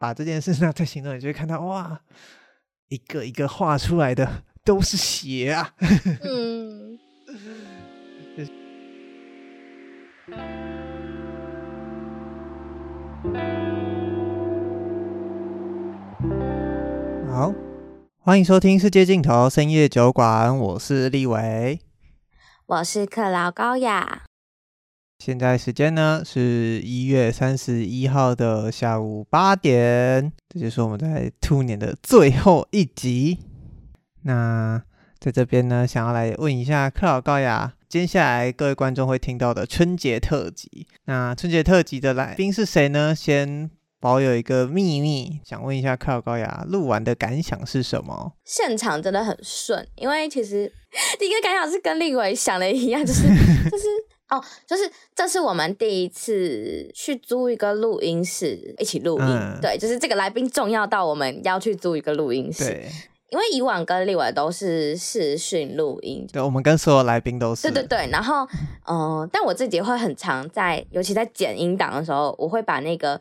把这件事拿在行动，你就会看到哇，一个一个画出来的都是血啊。嗯。好，欢迎收听《世界尽头深夜酒馆》，我是立伟，我是克劳高雅。现在时间呢是一月三十一号的下午八点，这就是我们在兔年的最后一集。那在这边呢，想要来问一下克劳高雅，接下来各位观众会听到的春节特辑，那春节特辑的来宾是谁呢？先保有一个秘密，想问一下克劳高雅，录完的感想是什么？现场真的很顺，因为其实 第一个感想是跟立伟想的一样，就是 就是。哦，就是这是我们第一次去租一个录音室一起录音，嗯，对，就是这个来宾重要到我们要去租一个录音室。因为以往跟立伟都是视讯录音，对，我们跟所有来宾都是。对对对，然后嗯、呃，但我自己会很常在，尤其在剪音档的时候，我会把那个。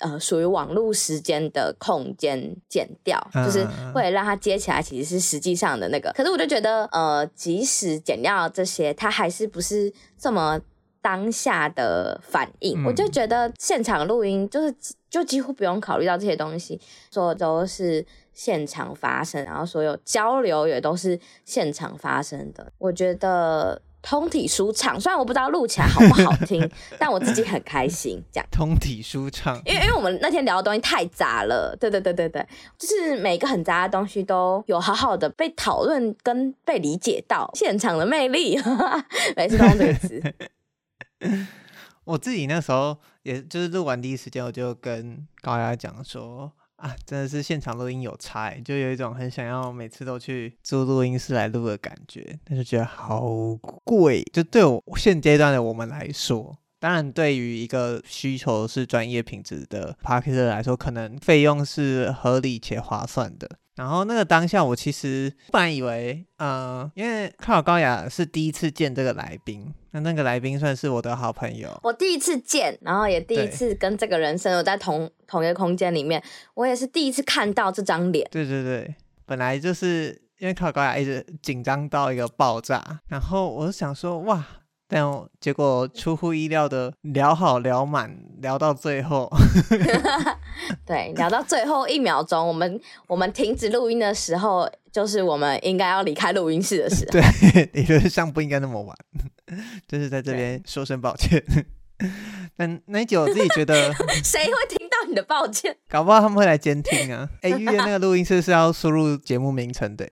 呃，属于网络时间的空间剪掉，嗯，就是为了让它接起来，其实是实际上的那个。可是我就觉得，呃，即使剪掉这些，它还是不是这么当下的反应。嗯，我就觉得现场录音就是就几乎不用考虑到这些东西，所有都是现场发生，然后所有交流也都是现场发生的。我觉得。通体舒畅，虽然我不知道录起来好不好听，但我自己很开心。这样通体舒畅，因为因为我们那天聊的东西太杂了，对对对对对，就是每个很杂的东西都有好好的被讨论跟被理解到，现场的魅力，每次都用这个词。我自己那时候也就是录完第一时间，我就跟高雅讲说。啊，真的是现场录音有差，就有一种很想要每次都去租录音室来录的感觉，但是觉得好贵。就对我现阶段的我们来说，当然对于一个需求是专业品质的 parker 来说，可能费用是合理且划算的。然后那个当下，我其实本来以为，嗯、呃，因为克尔高雅是第一次见这个来宾，那那个来宾算是我的好朋友。我第一次见，然后也第一次跟这个人生有在同同一个空间里面，我也是第一次看到这张脸。对对对，本来就是因为克尔高雅一直紧张到一个爆炸，然后我就想说，哇。但结果出乎意料的聊好聊满，聊到最后 对，聊到最后一秒钟，我们我们停止录音的时候，就是我们应该要离开录音室的时候。对，理论上不应该那么晚，就是在这边说声抱歉。但那一集我自己觉得，谁会听到你的抱歉？搞不好他们会来监听啊！哎、欸，预约那个录音室是要输入节目名称的，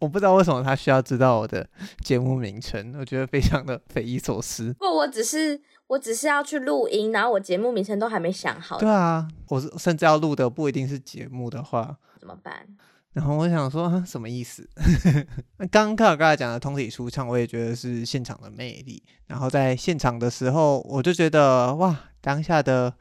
我不知道为什么他需要知道我的节目名称，我觉得非常的匪夷所思。不，我只是我只是要去录音，然后我节目名称都还没想好。对啊，我甚至要录的不一定是节目的话，怎么办？然后我想说，什么意思？那刚刚克劳高雅讲的通体舒畅，我也觉得是现场的魅力。然后在现场的时候，我就觉得哇，当下的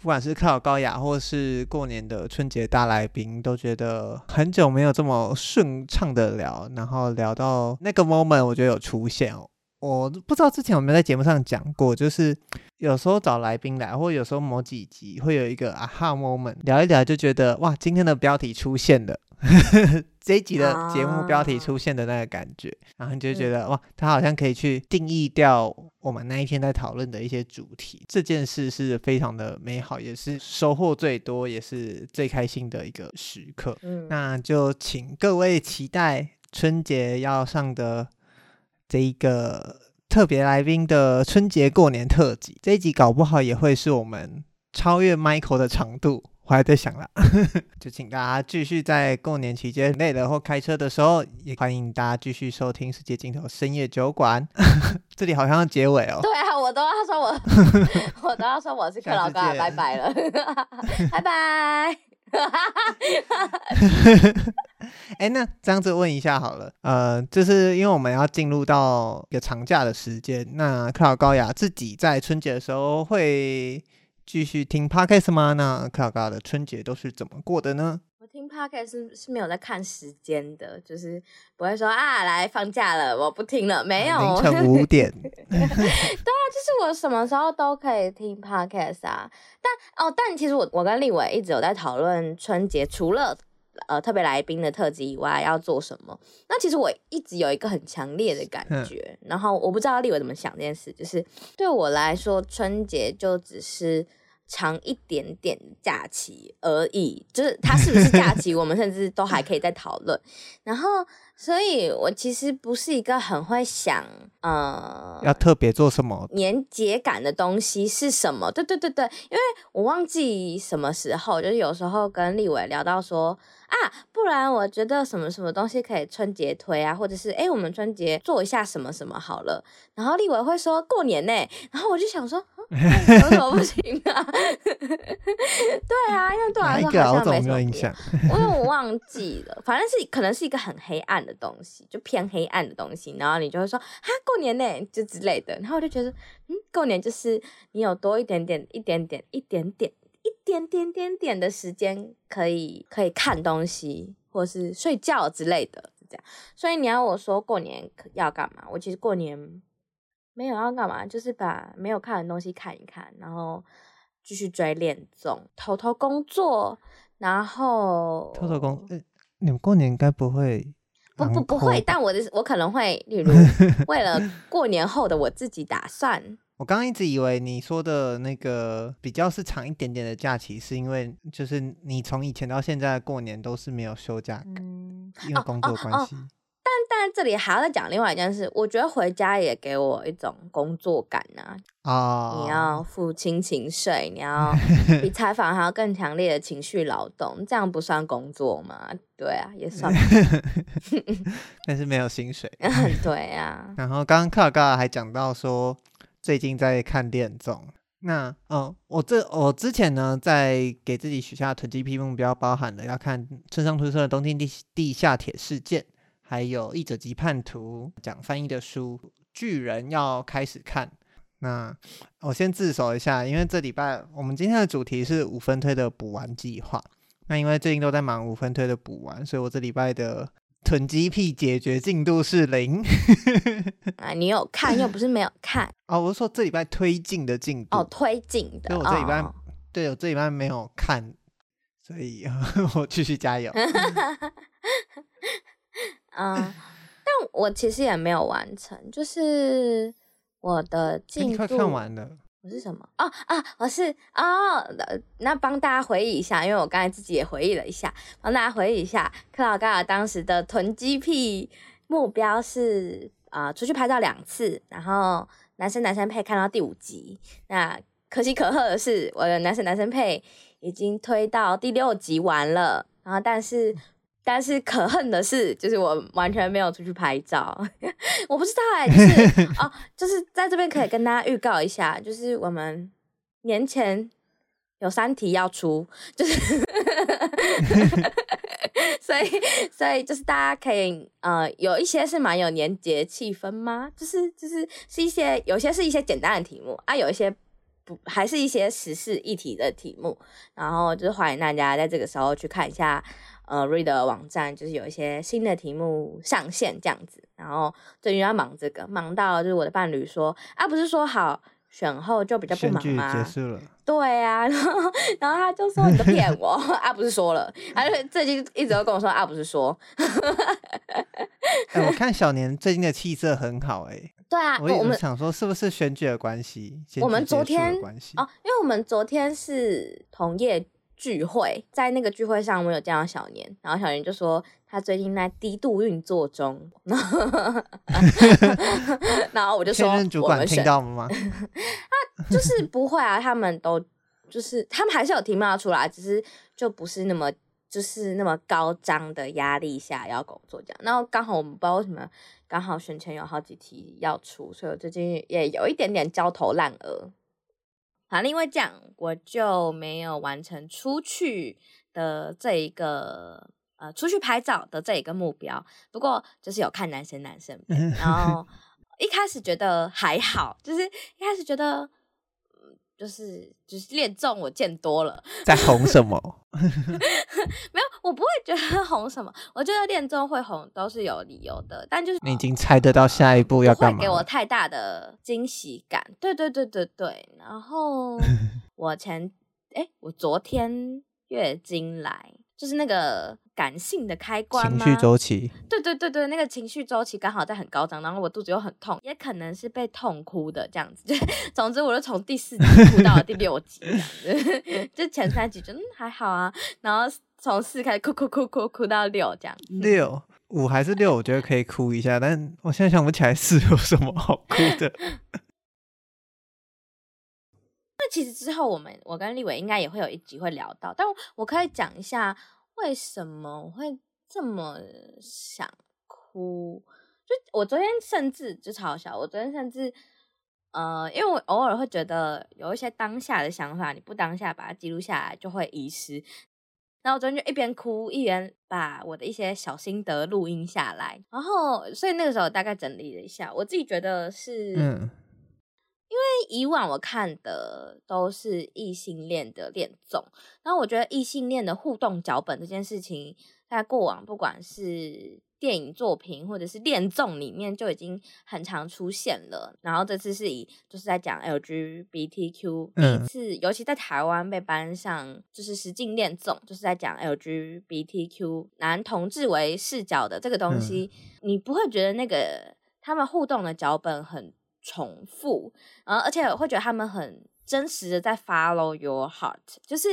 不管是克劳高雅，或是过年的春节大来宾，都觉得很久没有这么顺畅的聊。然后聊到那个 moment，我觉得有出现哦。我不知道之前有没有在节目上讲过，就是有时候找来宾来，或有时候某几集会有一个啊哈 moment，聊一聊就觉得哇，今天的标题出现了。这一集的节目标题出现的那个感觉，啊、然后你就觉得哇，他好像可以去定义掉我们那一天在讨论的一些主题。这件事是非常的美好，也是收获最多，也是最开心的一个时刻。嗯，那就请各位期待春节要上的这一个特别来宾的春节过年特辑。这一集搞不好也会是我们超越 Michael 的长度。我还在想了，就请大家继续在过年期间累了或开车的时候，也欢迎大家继续收听《世界尽头深夜酒馆》。这里好像要结尾哦。对啊，我都要说我，我都要说我是克劳高雅，拜拜了，拜拜。哎，那这样子问一下好了，呃，就是因为我们要进入到一个长假的时间，那克劳高雅自己在春节的时候会。继续听 Podcast 吗？那克劳高雅的春节都是怎么过的呢？我听 podcast 是是没有在看时间的，就是不会说啊，来放假了，我不听了，没有。凌晨五点。对啊，就是我什么时候都可以听 podcast 啊。但哦，但其实我我跟立伟一直有在讨论春节除了呃特别来宾的特辑以外要做什么。那其实我一直有一个很强烈的感觉，然后我不知道立伟怎么想这件事，就是对我来说春节就只是。长一点点假期而已，就是它是不是假期，我们甚至都还可以再讨论。然后，所以我其实不是一个很会想，呃，要特别做什么年节感的东西是什么？对对对对，因为我忘记什么时候，就是有时候跟立伟聊到说啊，不然我觉得什么什么东西可以春节推啊，或者是哎，我们春节做一下什么什么好了。然后立伟会说过年呢，然后我就想说。有什么不行啊？对啊，因为对我来说好像没什么印象，因为我忘记了，反正是可能是一个很黑暗的东西，就偏黑暗的东西。然后你就会说啊，过年呢，就之类的。然后我就觉得，嗯，过年就是你有多一点点、一点点、一点点、一点点点点的时间，可以可以看东西，或是睡觉之类的，这样。所以你要我说过年要干嘛？我其实过年。没有要干嘛，就是把没有看的东西看一看，然后继续追恋综，偷偷工作，然后偷偷工。欸，你们过年应该不会？不不不会，但我的我可能会，例如 为了过年后的我自己打算。我刚刚一直以为你说的那个比较是长一点点的假期，是因为就是你从以前到现在过年都是没有休假，嗯，因为工作关系。哦哦哦但但这里还要再讲另外一件事，我觉得回家也给我一种工作感呐、啊。啊、oh.，你要付亲情税，你要比 采访还要更强烈的情绪劳动，这样不算工作吗？对啊，也算。但是没有薪水。对啊。然后刚刚克尔嘎还讲到说，最近在看恋综。那哦，我这我之前呢，在给自己许下的囤积癖目标，包含了要看村上春树的《东京地地下铁事件》。还有译者及叛徒讲翻译的书，巨人要开始看。那我先自首一下，因为这礼拜我们今天的主题是五分推的补完计划。那因为最近都在忙五分推的补完，所以我这礼拜的囤积癖解决进度是零。啊，你有看又不是没有看哦，我是说这礼拜推进的进度哦，推进的。对，我这礼拜、哦、对我这礼拜没有看，所以 我继续加油。嗯，但我其实也没有完成，就是我的进度。快看完了。我是什么？哦啊，我是哦。那帮大家回忆一下，因为我刚才自己也回忆了一下，帮大家回忆一下，克劳盖尔当时的囤积癖目标是啊、呃，出去拍照两次，然后男生男生配看到第五集。那可喜可贺的是，我的男生男生配已经推到第六集完了，然后但是。但是可恨的是，就是我完全没有出去拍照，我不知道哎、欸，就是哦，就是在这边可以跟大家预告一下，就是我们年前有三题要出，就是，所以所以就是大家可以呃有一些是蛮有年节气氛吗？就是就是是一些有些是一些简单的题目啊，有一些不还是一些时事议题的题目，然后就是欢迎大家在这个时候去看一下。呃，Reader 网站就是有一些新的题目上线这样子，然后最近要忙这个，忙到就是我的伴侣说啊，不是说好选后就比较不忙吗？结束了。对啊，然后然后他就说你都骗我 啊，不是说了，他就最近一直都跟我说啊，不是说。哎、欸，我 看小年最近的气色很好哎、欸。对啊，我们想说是不是选举的关系？我们昨天哦，因为我们昨天是同业。聚会，在那个聚会上，我有见到小年，然后小年就说他最近在低度运作中，然后我就说，现任主管听到了吗？他就是不会啊，他们都就是他们还是有题目要出来，只是就不是那么就是那么高张的压力下要工作这样。然后刚好我们不知道为什么，刚好选前有好几题要出，所以我最近也有一点点焦头烂额。好，因为这样我就没有完成出去的这一个呃，出去拍照的这一个目标。不过就是有看男生男生，然后一开始觉得还好，就是一开始觉得，就是就是恋综我见多了，在红什么？没有，我不会觉得红什么，我觉得恋综会红都是有理由的，但就是你已经猜得到下一步要干嘛，会给我太大的惊喜感。对对对对对，然后 我前哎，我昨天月经来。就是那个感性的开关吗？情绪周期。对对对对，那个情绪周期刚好在很高涨，然后我肚子又很痛，也可能是被痛哭的这样子。就 总之，我就从第四集哭到了第六集这样子，就前三集就嗯还好啊，然后从四开始哭哭哭哭哭到六这样。六五还是六？我觉得可以哭一下，但我现在想不起来四有什么好哭的。其实之后我们我跟立伟应该也会有一集会聊到，但我可以讲一下为什么我会这么想哭。就我昨天甚至就嘲笑我昨天甚至呃，因为我偶尔会觉得有一些当下的想法，你不当下把它记录下来就会遗失。然后我昨天就一边哭一边把我的一些小心得录音下来，然后所以那个时候大概整理了一下，我自己觉得是嗯。因为以往我看的都是异性恋的恋综，然后我觉得异性恋的互动脚本这件事情，在过往不管是电影作品或者是恋综里面就已经很常出现了。然后这次是以就是在讲 LGBTQ，第一次尤其在台湾被搬上就是实境恋综，就是在讲 LGBTQ 男同志为视角的这个东西，你不会觉得那个他们互动的脚本很重复，然后而且我会觉得他们很真实的在 follow your heart，就是，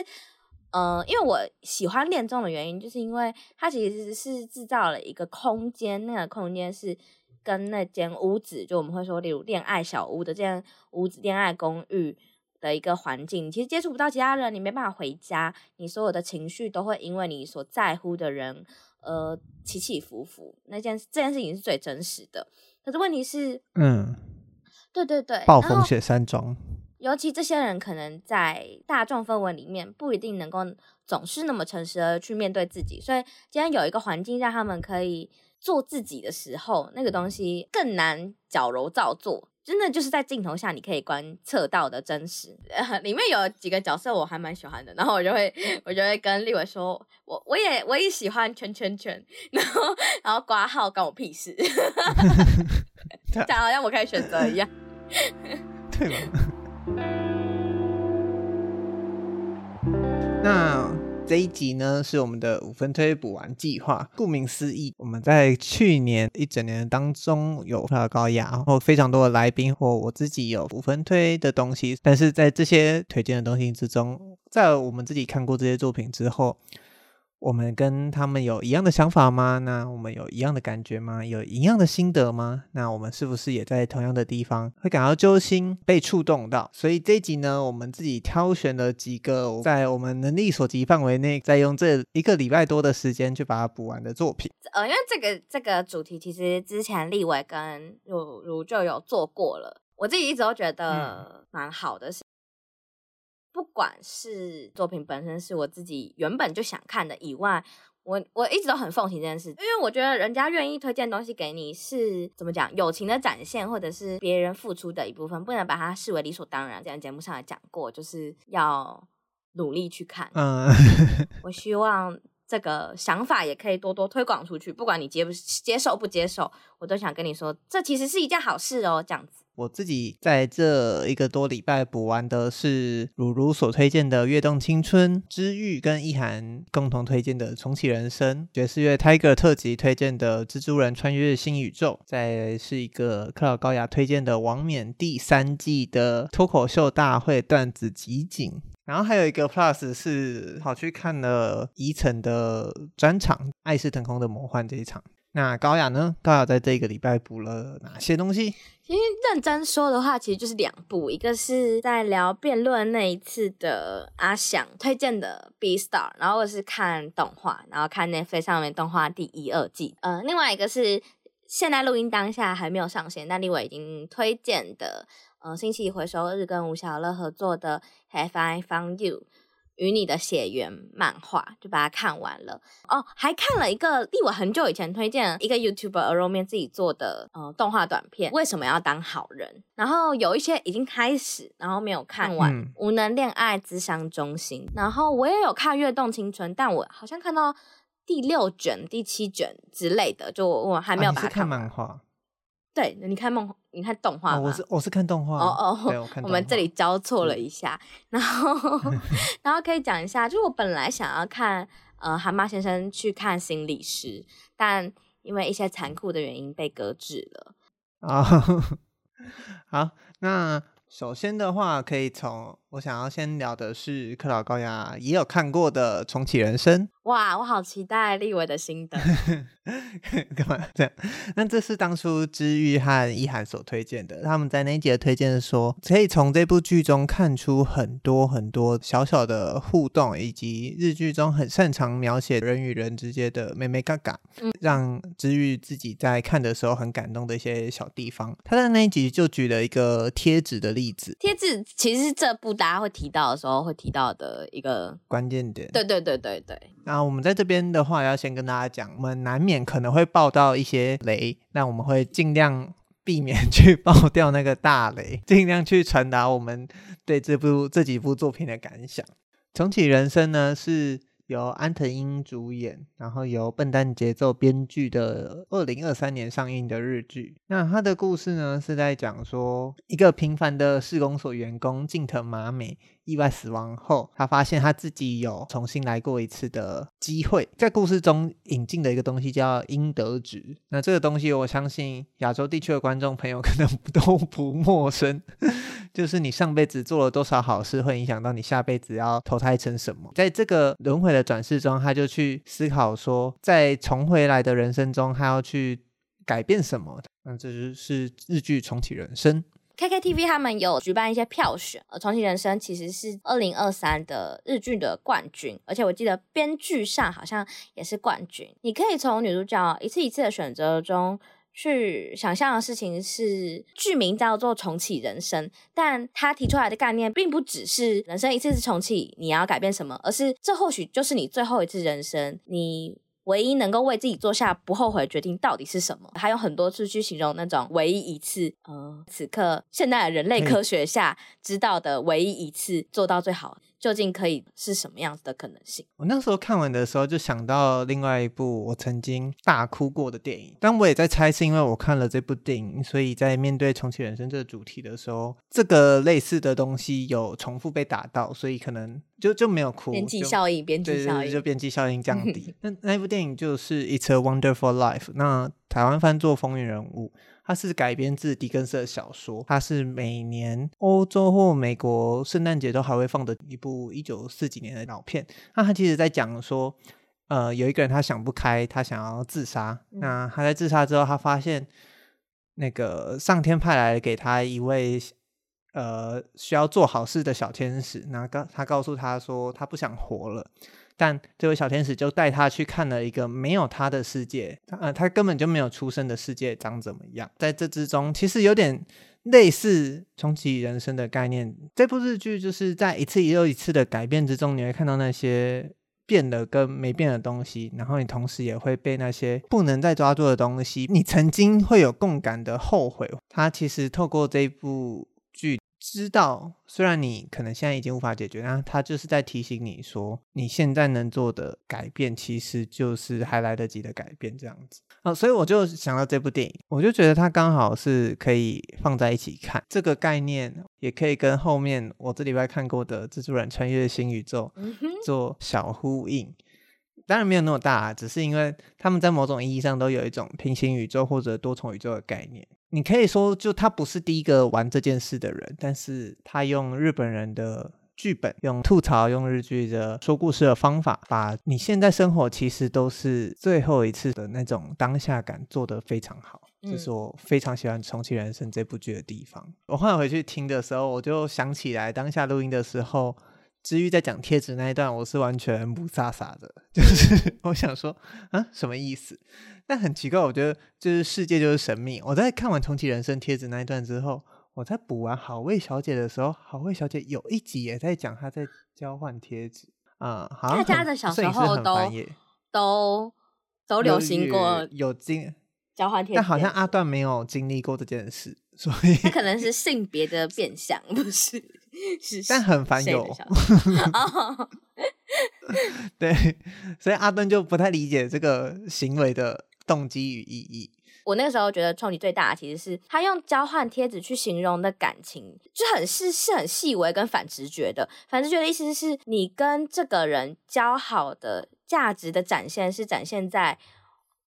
嗯、因为我喜欢恋综的原因，就是因为它其实是制造了一个空间，那个空间是跟那间屋子，就我们会说，例如恋爱小屋的这样屋子，恋爱公寓的一个环境，其实接触不到其他人，你没办法回家，你所有的情绪都会因为你所在乎的人，呃，起起伏伏，那件这件事情是最真实的。可是问题是，嗯。对对对，暴风雪山庄，尤其这些人可能在大众氛围里面不一定能够总是那么诚实的去面对自己，所以今天有一个环境让他们可以做自己的时候，那个东西更难矫揉造作，真的就是在镜头下你可以观测到的真实。里面有几个角色我还蛮喜欢的，然后我就会我就会跟立伟说，我我也我也喜欢圈圈圈，然后然后挂号关我屁事，讲好像我可以选择一样。对了，那这一集呢，是我们的五分推补完计划。顾名思义，我们在去年一整年当中有克劳高压，然后非常多的来宾或我自己有五分推的东西。但是在这些推荐的东西之中，在我们自己看过这些作品之后。我们跟他们有一样的想法吗？那我们有一样的感觉吗？有一样的心得吗？那我们是不是也在同样的地方会感到揪心、被触动到？所以这一集呢，我们自己挑选了几个在我们能力所及范围内，再用这一个礼拜多的时间去把它补完的作品。呃，因为这个这个主题其实之前立伟跟如如就有做过了，我自己一直都觉得蛮好的。嗯不管是作品本身是我自己原本就想看的以外，我我一直都很奉行这件事，因为我觉得人家愿意推荐东西给你是怎么讲，友情的展现，或者是别人付出的一部分，不能把它视为理所当然。这样节目上也讲过，就是要努力去看。嗯，我希望这个想法也可以多多推广出去，不管你接不接受不接受，我都想跟你说，这其实是一件好事哦，这样子。我自己在这一个多礼拜补完的是如如所推荐的《跃动青春》，知玉跟意涵共同推荐的《重启人生》，爵士乐 Tiger 特辑推荐的《蜘蛛人穿越新宇宙》，再是一个克劳高雅推荐的王冕第三季的脱口秀大会段子集锦，然后还有一个 Plus 是跑去看了宜城的专场《爱是腾空的魔幻》这一场。那高雅呢？高雅在这个礼拜补了哪些东西？其实认真说的话，其实就是两部，一个是在聊辩论那一次的阿翔推荐的《B Star》，然后是看动画，然后看 Netflix 上面动画第一、二季。呃，另外一个是现在录音当下还没有上线，但立伟已经推荐的，呃，星期回收日跟吴晓乐合作的《Have I Found You》。与你的血缘漫画，就把它看完了。哦，还看了一个离我很久以前推荐一个 YouTuber 鹅肉面自己做的呃动画短片，为什么要当好人？然后有一些已经开始，然后没有看完，嗯《无能恋爱咨商中心》。然后我也有看《跃动青春》，但我好像看到第六卷、第七卷之类的，就我还没有把它看。啊、看漫画。对，你看梦，你看动画吗？我是我是看动画。哦哦，我，我们这里交错了一下，然后 然后可以讲一下，就是我本来想要看呃蛤蟆先生去看心理师，但因为一些残酷的原因被搁置了。啊、哦，好，那首先的话，可以从我想要先聊的是克劳高雅也有看过的《重启人生》。哇，我好期待立伟的心得。干嘛这样？那这是当初知玉和一涵所推荐的。他们在那一集的推荐说，可以从这部剧中看出很多很多小小的互动，以及日剧中很擅长描写人与人之间的妹妹嘎嘎，嗯，让知玉自己在看的时候很感动的一些小地方。他在那一集就举了一个贴纸的例子。贴纸其实是这部大家会提到的时候会提到的一个关键点。对对对对对。那那我们在这边的话，要先跟大家讲，我们难免可能会爆到一些雷，那我们会尽量避免 去爆掉那个大雷，尽量去传达我们对这部这几部作品的感想。重启人生呢，是由安藤樱主演，然后由笨蛋节奏编剧的二零二三年上映的日剧。那他的故事呢，是在讲说一个平凡的市公所员工近藤麻美。意外死亡后，他发现他自己有重新来过一次的机会。在故事中引进的一个东西叫阴德值。那这个东西，我相信亚洲地区的观众朋友 可能都不陌生，就是你上辈子做了多少好事，会影响到你下辈子要投胎成什么。在这个轮回的转世中，他就去思考说，在重回来的人生中，他要去改变什么。那这就是日剧重启人生。KKTV 他们有举办一些票选，呃，重启人生其实是二零二三的日剧的冠军，而且我记得编剧上好像也是冠军。你可以从女主角一次一次的选择中去想象的事情是，剧名叫做重启人生，但他提出来的概念并不只是人生一次次重启，你要改变什么，而是这或许就是你最后一次人生，你。唯一能够为自己做下不后悔的决定到底是什么？还有很多次去形容那种唯一一次，呃，此刻现代人类科学下知道的唯一一次做到最好，究竟可以是什么样子的可能性？我那时候看完的时候就想到另外一部我曾经大哭过的电影，但我也在猜是因为我看了这部电影，所以在面对重启人生这个主题的时候，这个类似的东西有重复被打到，所以可能。就就没有哭，边际效应，边际效应，就边际效应降低。那那部电影就是《It's a Wonderful Life》，那台湾翻作《风云人物》，它是改编自狄更斯的小说，它是每年欧洲或美国圣诞节都还会放的一部一九四几年的老片。那他其实在讲说，呃，有一个人他想不开，他想要自杀。那他在自杀之后，他发现那个上天派来给他一位。呃，需要做好事的小天使，那告他告诉他说他不想活了，但这位小天使就带他去看了一个没有他的世界，呃，他根本就没有出生的世界长怎么样。在这之中，其实有点类似重启人生的概念。这部日剧就是在一次又一次的改变之中，你会看到那些变了跟没变的东西，然后你同时也会被那些不能再抓住的东西，你曾经会有共感的后悔。他其实透过这部。知道，虽然你可能现在已经无法解决，但他就是在提醒你说，你现在能做的改变，其实就是还来得及的改变，这样子。啊，所以我就想到这部电影，我就觉得它刚好是可以放在一起看，这个概念也可以跟后面我这礼拜看过的《蜘蛛人穿越新宇宙》做小呼应。当然没有那么大，啊只是因为他们在某种意义上都有一种平行宇宙或者多重宇宙的概念。你可以说，就他不是第一个玩这件事的人，但是他用日本人的剧本，用吐槽，用日剧的说故事的方法，把你现在生活其实都是最后一次的那种当下感做得非常好。这、就是我非常喜欢《重启人生》这部剧的地方。我后来回去听的时候，我就想起来当下录音的时候。至于在讲贴纸那一段，我是完全不傻傻的，就是我想说，啊，什么意思？但很奇怪，我觉得就是世界就是神秘。我在看完重启人生贴纸那一段之后，我在补完好味小姐的时候，好味小姐有一集也在讲她在交换贴纸，啊，好像大家的小时候都都都流行过有经交换贴纸，但好像阿段没有经历过这件事，所以他可能是性别的变相，不是？是，但很烦有。对，所以阿段就不太理解这个行为的动机与意义。我那个时候觉得冲击最大的其实是他用交换贴纸去形容的感情，就很是是很细微跟反直觉的。反直觉的意思是你跟这个人交好的价值的展现是展现在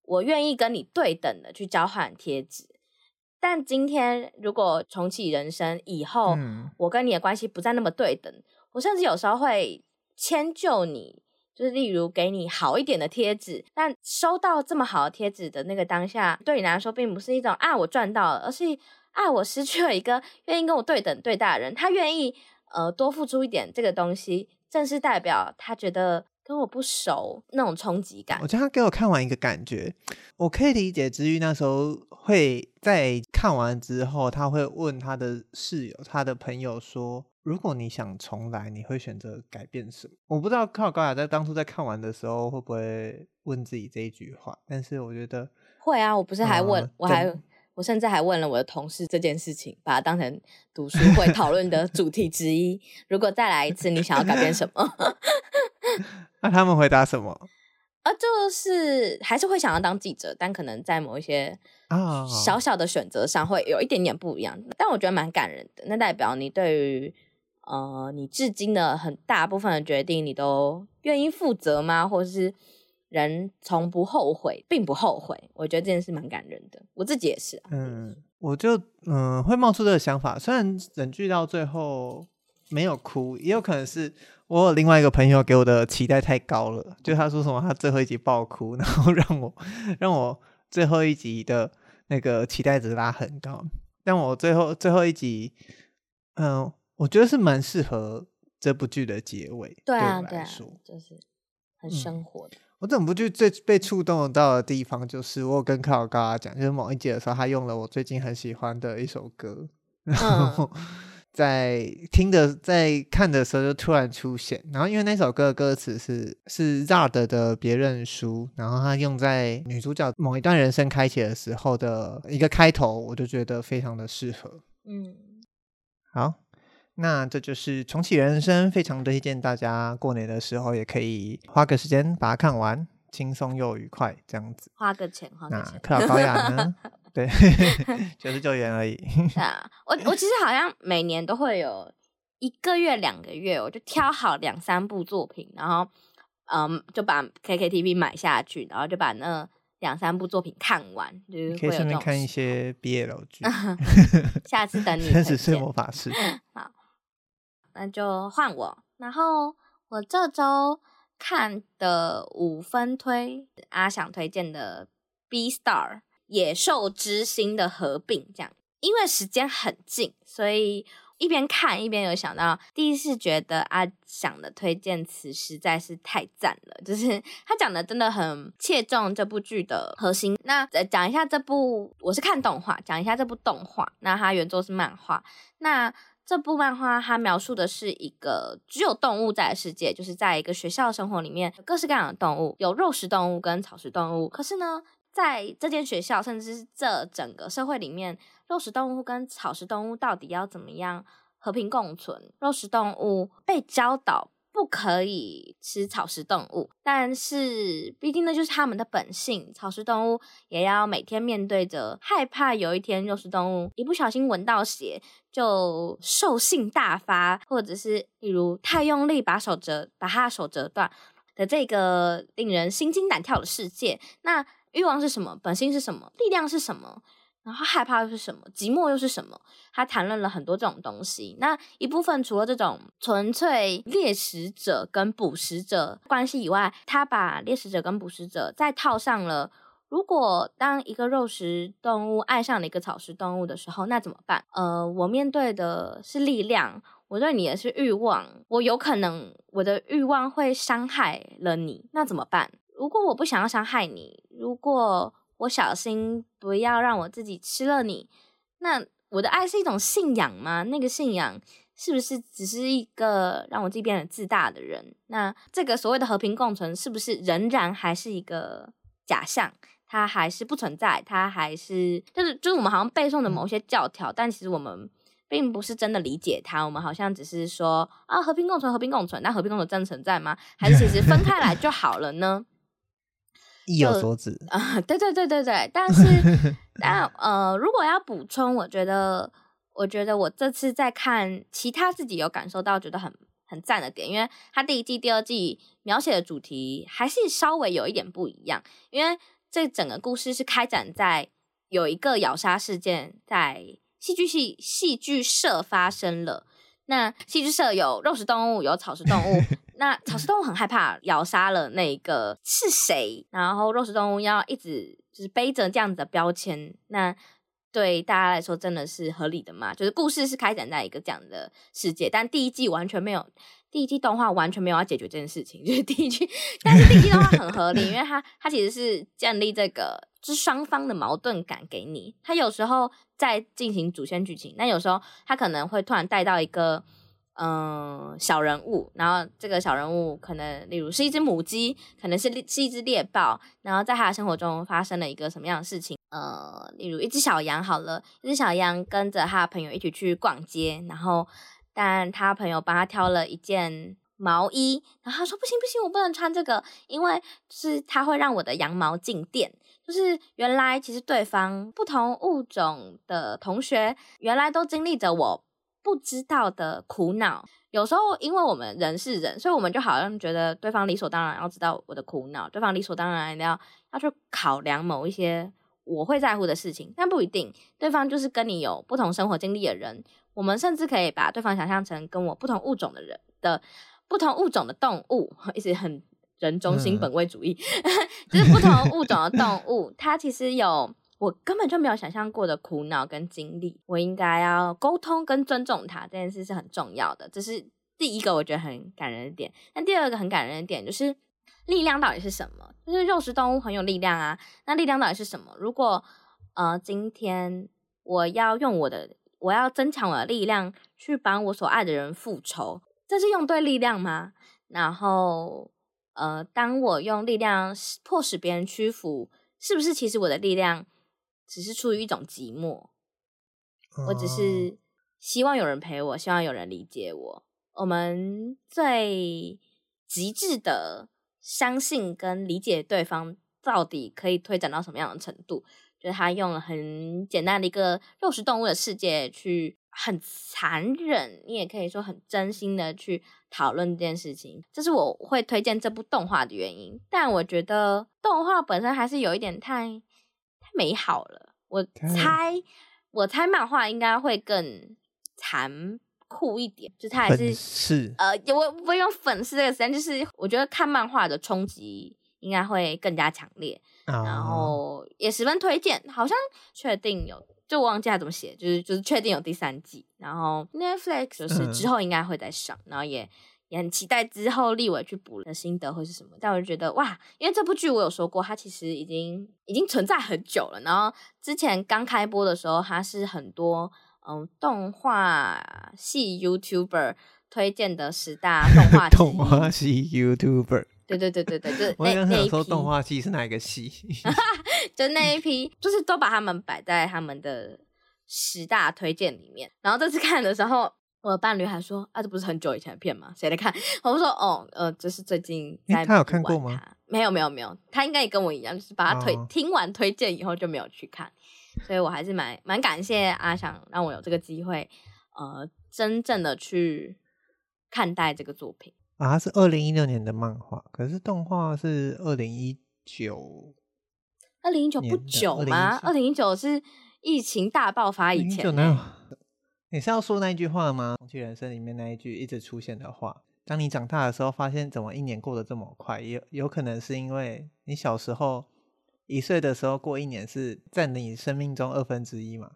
我愿意跟你对等的去交换贴纸。但今天如果重启人生以后，嗯、我跟你的关系不再那么对等，我甚至有时候会迁就你。就是例如给你好一点的贴纸，但收到这么好的贴纸的那个当下，对你来说并不是一种啊我赚到了，而是啊我失去了一个愿意跟我对等对待的人，他愿意呃多付出一点这个东西，正是代表他觉得跟我不熟那种冲击感。我觉得他给我看完一个感觉，我可以理解之昱那时候会在看完之后，他会问他的室友、他的朋友说。如果你想重来，你会选择改变什么？我不知道靠高雅在当初在看完的时候会不会问自己这一句话，但是我觉得会啊。我不是还问，嗯、我还我甚至还问了我的同事这件事情，把它当成读书会讨论的主题之一。如果再来一次，你想要改变什么？那他们回答什么？啊，就是还是会想要当记者，但可能在某一些小小的选择上会有一点点不一样。但我觉得蛮感人的，那代表你对于。呃，你至今的很大部分的决定，你都愿意负责吗？或者是人从不后悔，并不后悔？我觉得这件事蛮感人的，我自己也是、嗯，我就嗯、会冒出这个想法，虽然忍剧到最后没有哭，也有可能是我有另外一个朋友给我的期待太高了，就他说什么他最后一集爆哭，然后让我让我最后一集的那个期待值拉很高，但我最后最后一集，嗯、我觉得是蛮适合这部剧的结尾。对啊，对啊，就是很生活的。嗯、我整部剧最被触动到的地方，就是我有跟靠高雅讲，就是某一集的时候，他用了我最近很喜欢的一首歌，然后在听的、在看的时候就突然出现。然后因为那首歌的歌词是是 ZARD 的《别认输》，然后他用在女主角某一段人生开启的时候的一个开头，我就觉得非常的适合。嗯，好。那这就是重启人生，非常推荐大家过年的时候也可以花个时间把它看完，轻松又愉快，这样子。花个钱，花个钱。那克劳高雅呢？对，九十九元而已。是啊，我我其实好像每年都会有一个月、两个月，我就挑好两三部作品，然后嗯，就把 KKTV 买下去，然后就把那两三部作品看完，就是可以顺便看一些 BL 剧。下次等你。三十岁魔法师。好。那就换我，然后我这周看的五分推阿想推荐的《B Star》野兽之心的合并，这样，因为时间很近，所以一边看一边有想到，第一是觉得阿想的推荐词实在是太赞了，就是 他讲的真的很切中这部剧的核心。那讲一下这部，我是看动画，讲一下这部动画，那它原作是漫画，那。这部漫画它描述的是一个只有动物在的世界，就是在一个学校生活里面，各式各样的动物，有肉食动物跟草食动物。可是呢，在这间学校，甚至是这整个社会里面，肉食动物跟草食动物到底要怎么样和平共存？肉食动物被教导。不可以吃草食动物，但是毕竟那就是他们的本性。草食动物也要每天面对着害怕有一天肉食动物一不小心闻到血就兽性大发，或者是例如太用力把手折把他的手折断的这个令人心惊胆跳的世界。那欲望是什么？本性是什么？力量是什么？然后害怕又是什么？寂寞又是什么？他谈论了很多这种东西。那一部分除了这种纯粹猎食者跟捕食者关系以外，他把猎食者跟捕食者再套上了：如果当一个肉食动物爱上了一个草食动物的时候，那怎么办？呃，我面对的是力量，我对你的是欲望，我有可能我的欲望会伤害了你，那怎么办？如果我不想要伤害你，如果我小心不要让我自己吃了你。那我的爱是一种信仰吗？那个信仰是不是只是一个让我自己变得自大的人？那这个所谓的和平共存，是不是仍然还是一个假象？它还是不存在？它还是就是就是我们好像背诵的某些教条，但其实我们并不是真的理解它。我们好像只是说啊，和平共存，和平共存。那和平共存真的存在吗？还是其实分开来就好了呢？意有所指啊，对对对对对。但是 但呃，如果要补充，我觉得。我觉得我这次在看其他自己有感受到觉得很很赞的点，因为他第一季、第二季描写的主题还是稍微有一点不一样。因为这整个故事是开展在有一个咬杀事件在戏剧系戏剧社发生了。那戏剧社有肉食动物，有草食动物。那草食动物很害怕咬杀了那个是谁，然后肉食动物要一直就是背着这样子的标签。那对大家来说真的是合理的吗？就是故事是开展在一个这样的世界，但第一季完全没有，第一季动画完全没有要解决这件事情。就是第一季，但是第一季动画很合理，因为它它其实是建立这个就是双方的矛盾感给你。它有时候在进行主线剧情，那有时候它可能会突然带到一个嗯小人物，然后这个小人物可能例如是一只母鸡，可能是是一只猎豹，然后在他的生活中发生了一个什么样的事情。呃，例如一只小羊好了，一只小羊跟着他的朋友一起去逛街，然后但他朋友帮他挑了一件毛衣，然后他说不行不行，我不能穿这个，因为是他会让我的羊毛静电。就是原来其实对方不同物种的同学，原来都经历着我不知道的苦恼。有时候因为我们人是人，所以我们就好像觉得对方理所当然要知道我的苦恼，对方理所当然要要去考量某一些。我会在乎的事情，但不一定。对方就是跟你有不同生活经历的人，我们甚至可以把对方想象成跟我不同物种的人的不同物种的动物，一直很人中心本位主义，嗯、就是不同物种的动物，它其实有我根本就没有想象过的苦恼跟经历。我应该要沟通跟尊重他，这件事是很重要的。这是第一个我觉得很感人的点。那第二个很感人的点就是。力量到底是什么？就是肉食动物很有力量啊。那力量到底是什么？如果呃，今天我要用我的，我要增强我的力量去帮我所爱的人复仇，这是用对力量吗？然后呃，当我用力量迫使别人屈服，是不是其实我的力量只是出于一种寂寞？我只是希望有人陪我，希望有人理解我。我们最极致的。相信跟理解对方到底可以推展到什么样的程度，就是他用了很简单的一个肉食动物的世界去很残忍，你也可以说很真心的去讨论这件事情，这是我会推荐这部动画的原因。但我觉得动画本身还是有一点太太美好了，我猜我猜漫画应该会更残。酷一点，就他还是是呃，我不用粉丝这个时间，就是我觉得看漫画的冲击应该会更加强烈，哦、然后也十分推荐。好像确定有，就我忘记他怎么写，就是就是确定有第三季，然后 Netflix 就是之后应该会再上，嗯、然后也也很期待之后立伟去补的心得会是什么。但我就觉得哇，因为这部剧我有说过，它其实已经已经存在很久了，然后之前刚开播的时候，它是很多。嗯，动画系 YouTuber 推荐的十大动画 动画系 YouTuber，对对对对对，就 我刚想说动画系是哪一个系？就那一批，就是都把他们摆在他们的十大推荐里面。然后这次看的时候，我的伴侣还说：“啊，这不是很久以前的片吗？谁来看？” 我说：“哦，呃，这是最近在。”他有看过吗？没有没有没有，他应该也跟我一样，就是把他推、哦、听完推荐以后就没有去看。所以我还是蛮蛮感谢阿翔让我有这个机会，呃，真正的去看待这个作品啊。它是二零一六年的漫画，可是动画是二零一九，二零一九不久吗？二零一九是疫情大爆发以前。你是要说那一句话吗？《重启人生》里面那一句一直出现的话：当你长大的时候，发现怎么一年过得这么快，有有可能是因为你小时候。一岁的时候过一年是占你生命中二分之一嘛，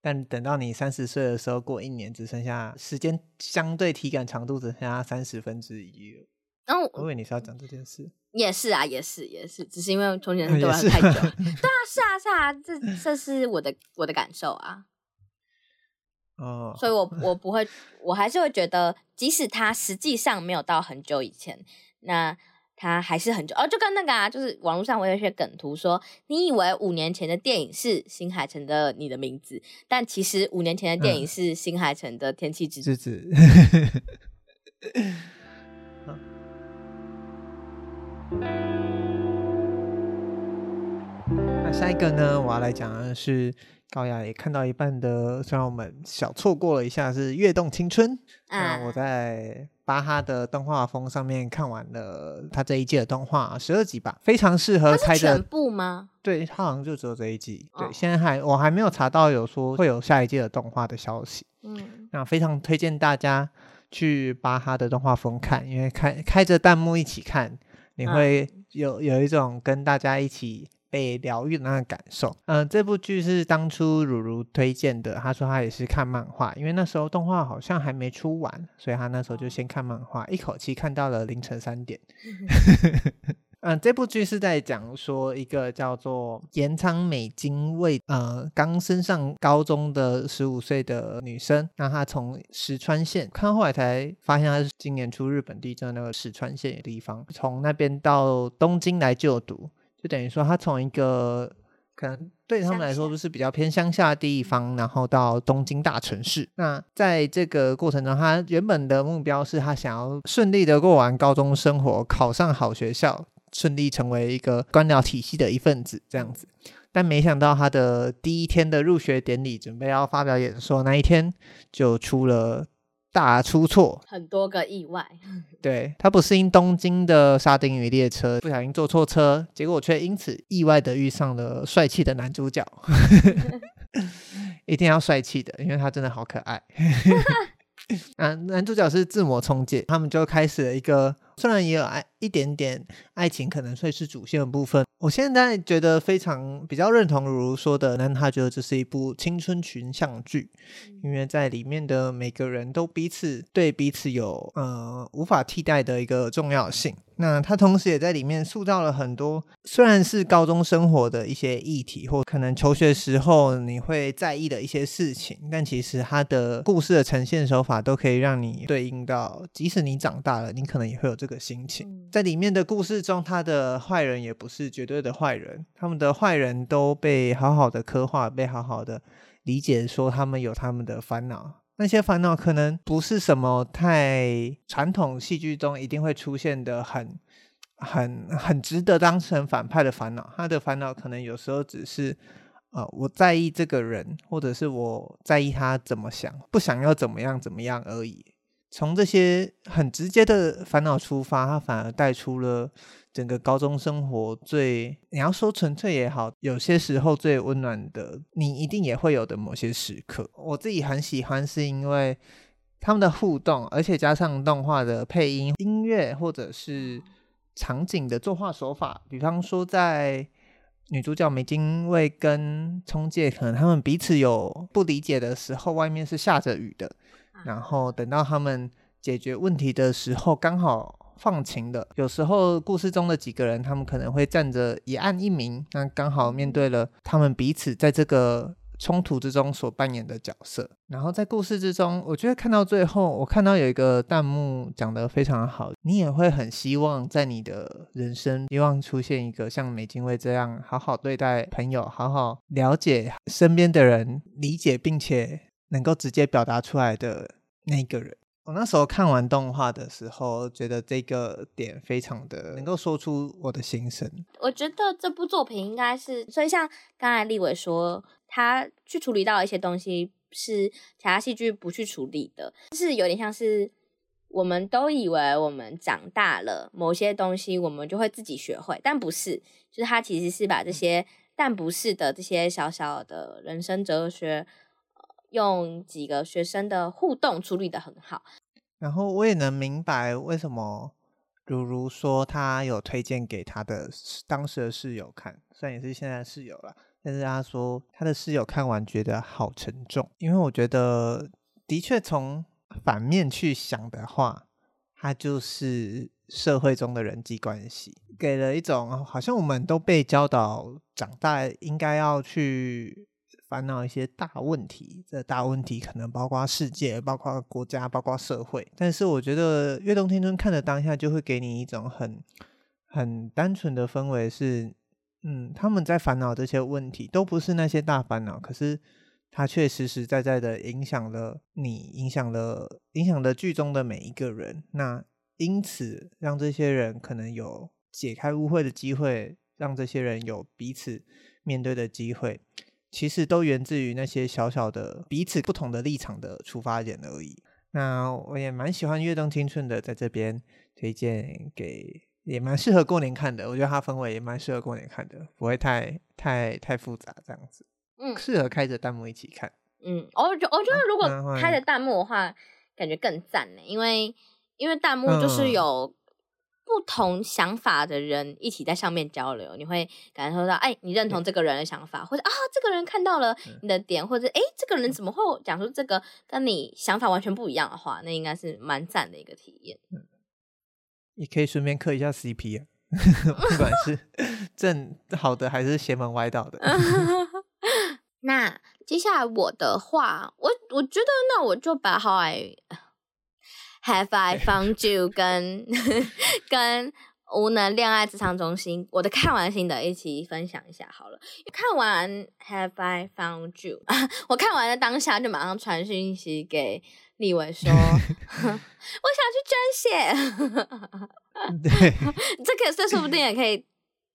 但等到你三十岁的时候过一年，只剩下时间相对体感长度只剩下三十分之一了。然后、哦、我以为你是要讲这件事，也是啊，也是也是，只是因为从前对我太久，对啊，是啊是啊，这这是我的我的感受啊。哦，所以我我不会，我还是会觉得，即使它实际上没有到很久以前，那它还是很久哦。就跟那个啊，就是网络上我有一些梗图说，你以为五年前的电影是新海诚的《你的名字》，但其实五年前的电影是新海诚的《天气之子》嗯。那下一个呢？我要来讲的是高雅也看到一半的，虽然我们小错过了一下，是《跃动青春》啊。那我在巴哈的动画风上面看完了他这一季的动画十二集吧，非常适合开着。全部吗？对，他好像就只有这一季。对，哦、现在还我还没有查到有说会有下一季的动画的消息。嗯，那非常推荐大家去巴哈的动画风看，因为开开着弹幕一起看，你会有有一种跟大家一起。被疗愈的那个感受，嗯、呃，这部剧是当初如如推荐的，他说他也是看漫画，因为那时候动画好像还没出完，所以他那时候就先看漫画，一口气看到了凌晨三点。嗯、呃，这部剧是在讲说一个叫做岩仓美津未，呃，刚升上高中的十五岁的女生，那她从石川县，看到后来才发现她是今年出日本地震那个石川县的地方，从那边到东京来就读。就等于说，他从一个可能对他们来说就是比较偏乡下的地方，然后到东京大城市。那在这个过程中，他原本的目标是他想要顺利的过完高中生活，考上好学校，顺利成为一个官僚体系的一份子这样子。但没想到他的第一天的入学典礼，准备要发表演说那一天，就出了。大出错，很多个意外。对，他不适应东京的沙丁鱼列车，不小心坐错车，结果却因此意外的遇上了帅气的男主角。一定要帅气的，因为他真的好可爱。啊，男主角是志摩聪介，他们就开始了一个，虽然也有爱一点点爱情，可能会是主线的部分。我现在觉得非常比较认同如如说的，但他觉得这是一部青春群像剧，因为在里面的每个人都彼此对彼此有呃无法替代的一个重要性。那他同时也在里面塑造了很多，虽然是高中生活的一些议题，或可能求学时候你会在意的一些事情，但其实他的故事的呈现手法都可以让你对应到，即使你长大了，你可能也会有这个心情。在里面的故事中，他的坏人也不是绝对。对的坏人，他们的坏人都被好好的刻画，被好好的理解，说他们有他们的烦恼，那些烦恼可能不是什么太传统戏剧中一定会出现的很、很、很值得当成反派的烦恼。他的烦恼可能有时候只是，呃，我在意这个人，或者是我在意他怎么想，不想要怎么样怎么样而已。从这些很直接的烦恼出发，他反而带出了。整个高中生活最，你要说纯粹也好，有些时候最温暖的，你一定也会有的某些时刻。我自己很喜欢，是因为他们的互动，而且加上动画的配音、音乐或者是场景的作画手法。比方说，在女主角美津未跟聪介，可能他们彼此有不理解的时候，外面是下着雨的，然后等到他们解决问题的时候，刚好。放晴的，有时候故事中的几个人，他们可能会站着一暗一明，那刚好面对了他们彼此在这个冲突之中所扮演的角色。然后在故事之中，我觉得看到最后，我看到有一个弹幕讲得非常好，你也会很希望在你的人生，希望出现一个像美津未这样好好对待朋友，好好了解身边的人，理解并且能够直接表达出来的那个人。我那时候看完动画的时候，觉得这个点非常的能够说出我的心声。我觉得这部作品应该是，所以像刚才立伟说，他去处理到一些东西是其他戏剧不去处理的，就是有点像是我们都以为我们长大了，某些东西我们就会自己学会，但不是，就是他其实是把这些但不是的这些小小的人生哲学。用几个学生的互动处理得很好，然后我也能明白为什么如如说他有推荐给他的当时的室友看，虽然也是现在的室友了，但是他说他的室友看完觉得好沉重，因为我觉得的确从反面去想的话，他就是社会中的人际关系，给了一种好像我们都被教导长大应该要去。烦恼一些大问题。这大问题可能包括世界、包括国家、包括社会。但是我觉得《跃动青春》看的当下，就会给你一种很很单纯的氛围，是嗯，他们在烦恼这些问题，都不是那些大烦恼，可是它却实实在在的影响了你，影响了影响了剧中的每一个人。那因此，让这些人可能有解开误会的机会。让这些人有彼此面对的机会，其实都源自于那些小小的彼此不同的立场的出发点而已。那我也蛮喜欢《跃动青春》的，在这边推荐给，也蛮适合过年看的。我觉得它氛围也蛮适合过年看的，不会太太太复杂这样子。嗯，适合开着弹幕一起看。嗯，我觉我觉得如果开着弹幕的话，感觉更赞呢，因为因为弹幕就是有。不同想法的人一起在上面交流，你会感受到，哎，你认同这个人的想法，嗯、或者啊，这个人看到了你的点，嗯、或者哎，这个人怎么会讲出这个跟你想法完全不一样的话？那应该是蛮赞的一个体验。嗯，也可以顺便磕一下 CP 啊，不管是 正好的还是邪门歪道的。那接下来我的话，我我觉得那我就把好爱。Have I found you？跟 跟无能恋爱咨商中心，我的看完心得一起分享一下好了。看完 Have I found you？我看完了当下就马上传讯息给立伟说，我想去捐血。对，这个这说不定也可以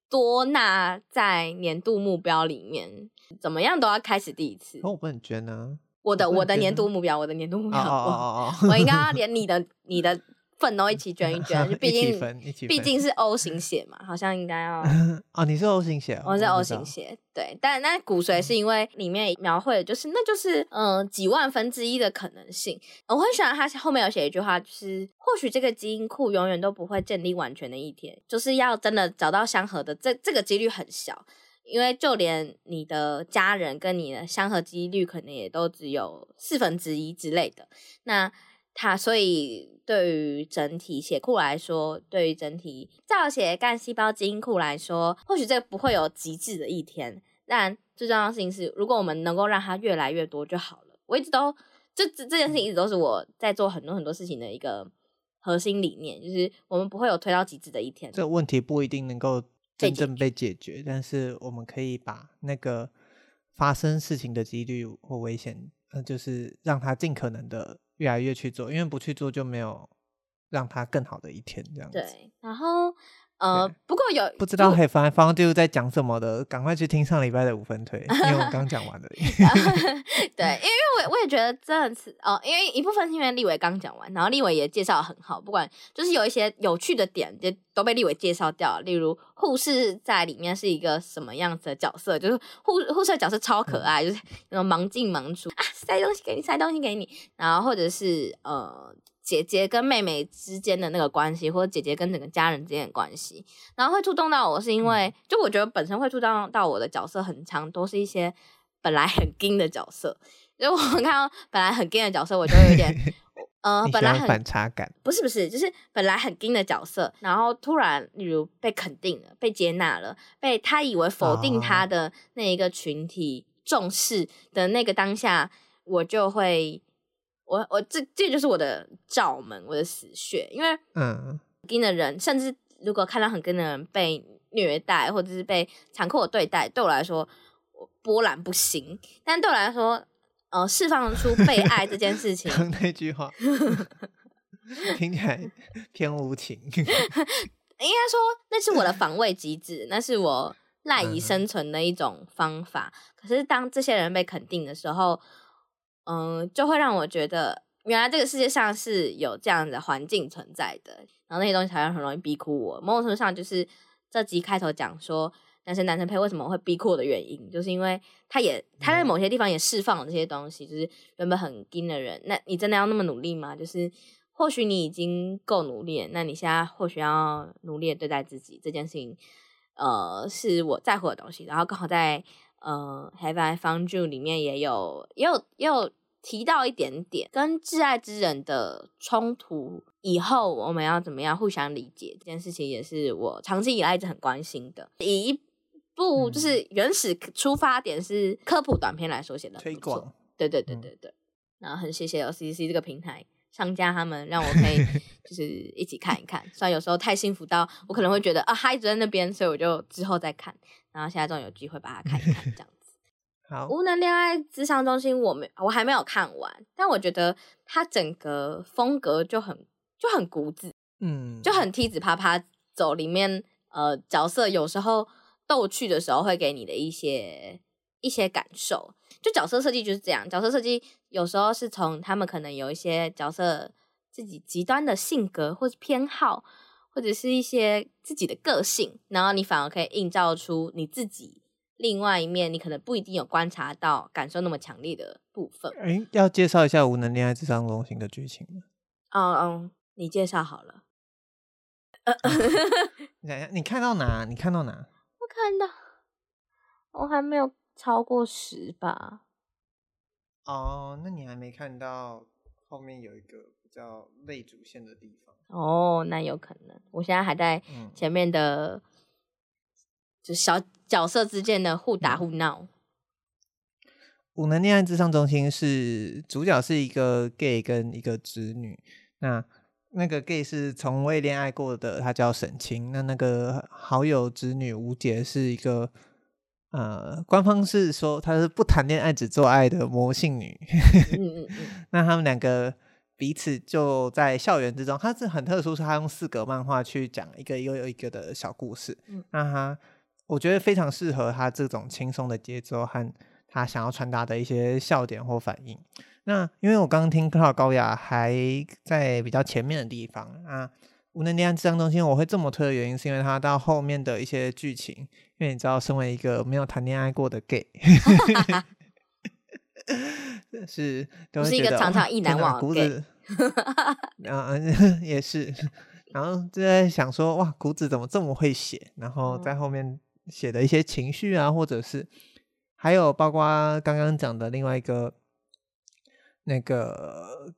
多纳在年度目标里面。怎么样都要开始第一次。哦，我不能捐呢。我的我的年度目标，我的年度目标，我我应该要 连你的你的份都一起捐一捐，就 毕竟毕竟是 O 型血嘛，好像应该要 哦，你是 O 型血，我是 O 型血，对，但那骨髓是因为里面描绘的就是那就是嗯、呃、几万分之一的可能性，我很喜欢他后面有写一句话，就是或许这个基因库永远都不会建立完全的一天，就是要真的找到相合的，这这个几率很小。因为就连你的家人跟你的相合几率可能也都只有四分之一之类的，那他所以对于整体血库来说，对于整体造血干细胞基因库来说，或许这不会有极致的一天，但最重要的事情是，如果我们能够让它越来越多就好了。我一直都这这这件事情一直都是我在做很多很多事情的一个核心理念，就是我们不会有推到极致的一天。这个问题不一定能够。真正被解决，但是我们可以把那个发生事情的几率或危险，呃，就是让它尽可能的越来越去做，因为不去做就没有让它更好的一天这样子。对，然后。呃，不过有不知道 Have I found you 在讲什么的，赶快去听上礼拜的五分推，因为我刚讲完的。对，因为我我也觉得这次哦，因为一部分是因为立伟刚讲完，然后立伟也介绍得很好，不管就是有一些有趣的点，就都被立伟介绍掉了。例如护士在里面是一个什么样子的角色，就是护护士的角色超可爱，嗯、就是那种忙进忙出啊，塞东西给你，塞东西给你，然后或者是呃。姐姐跟妹妹之间的那个关系，或者姐姐跟整个家人之间的关系，然后会触动到我，是因为就我觉得本身会触动到我的角色很强，都是一些本来很硬的角色。如果我看到本来很硬的角色，我就有点 呃，本来很反差感。不是不是，就是本来很硬的角色，然后突然例如被肯定了，被接纳了，被他以为否定他的那一个群体重视的那个当下，我就会。我我这这就是我的罩门，我的死穴，因为嗯，跟的人，甚至如果看到很跟的人被虐待或者是被残酷的对待，对我来说我波澜不兴。但对我来说，呃，释放出被爱这件事情，那句话 听起来偏无情。应该说，那是我的防卫机制，那是我赖以生存的一种方法。嗯、可是当这些人被肯定的时候，嗯，就会让我觉得，原来这个世界上是有这样的环境存在的，然后那些东西好像很容易逼哭我。某种程度上，就是这集开头讲说男生男生配为什么会逼哭我的原因，就是因为他也他在某些地方也释放了这些东西，就是原本很硬的人，那你真的要那么努力吗？就是或许你已经够努力，那你现在或许要努力的对待自己这件事情，呃，是我在乎的东西。然后刚好在。呃，Have I Found You 里面也有，也有，也有提到一点点跟挚爱之人的冲突，以后我们要怎么样互相理解这件事情，也是我长期以来一直很关心的。以一部就是原始出发点是科普短片来说写的推广，对对对对对。嗯、然后很谢谢 LCC 这个平台商家他们让我可以 就是一起看一看，虽然有时候太幸福到我可能会觉得啊孩子在那边，所以我就之后再看。然后现在终于有机会把它看一看，这样子。好，无能恋爱智商中心我没我还没有看完，但我觉得它整个风格就很就很古子，嗯，就很梯子啪啪走里面呃角色有时候。逗趣的时候会给你的一些一些感受，就角色设计就是这样。角色设计有时候是从他们可能有一些角色自己极端的性格或是偏好，或者是一些自己的个性，然后你反而可以映照出你自己另外一面，你可能不一定有观察到、感受那么强烈的部分。哎，要介绍一下《无能恋爱智商中心》的剧情吗？嗯嗯，你介绍好了。你你看到哪？你看到哪？我看到，我还没有超过十吧。哦，那你还没看到后面有一个比较类主线的地方。哦，那有可能。我现在还在前面的，嗯、就小角色之间的互打互闹。五、能恋爱咨商中心是主角是一个 gay 跟一个直女。那那个 gay 是从未恋爱过的，他叫沈清。那那个好友侄女吴杰是一个，呃，官方是说她是不谈恋爱只做爱的魔性女。那他们两个彼此就在校园之中，他是很特殊，是他用四格漫画去讲一个又一个的小故事。那他我觉得非常适合他这种轻松的节奏和他想要传达的一些笑点或反应。那因为我刚刚听克劳高雅还在比较前面的地方啊，无能恋爱咨商中心我会这么推的原因，是因为他到后面的一些剧情，因为你知道，身为一个没有谈恋爱过的 gay，是都是一个常常意难忘的 gay，嗯，也是，然后就在想说，哇，谷子怎么这么会写？然后在后面写的一些情绪啊，或者是还有包括刚刚讲的另外一个。那个，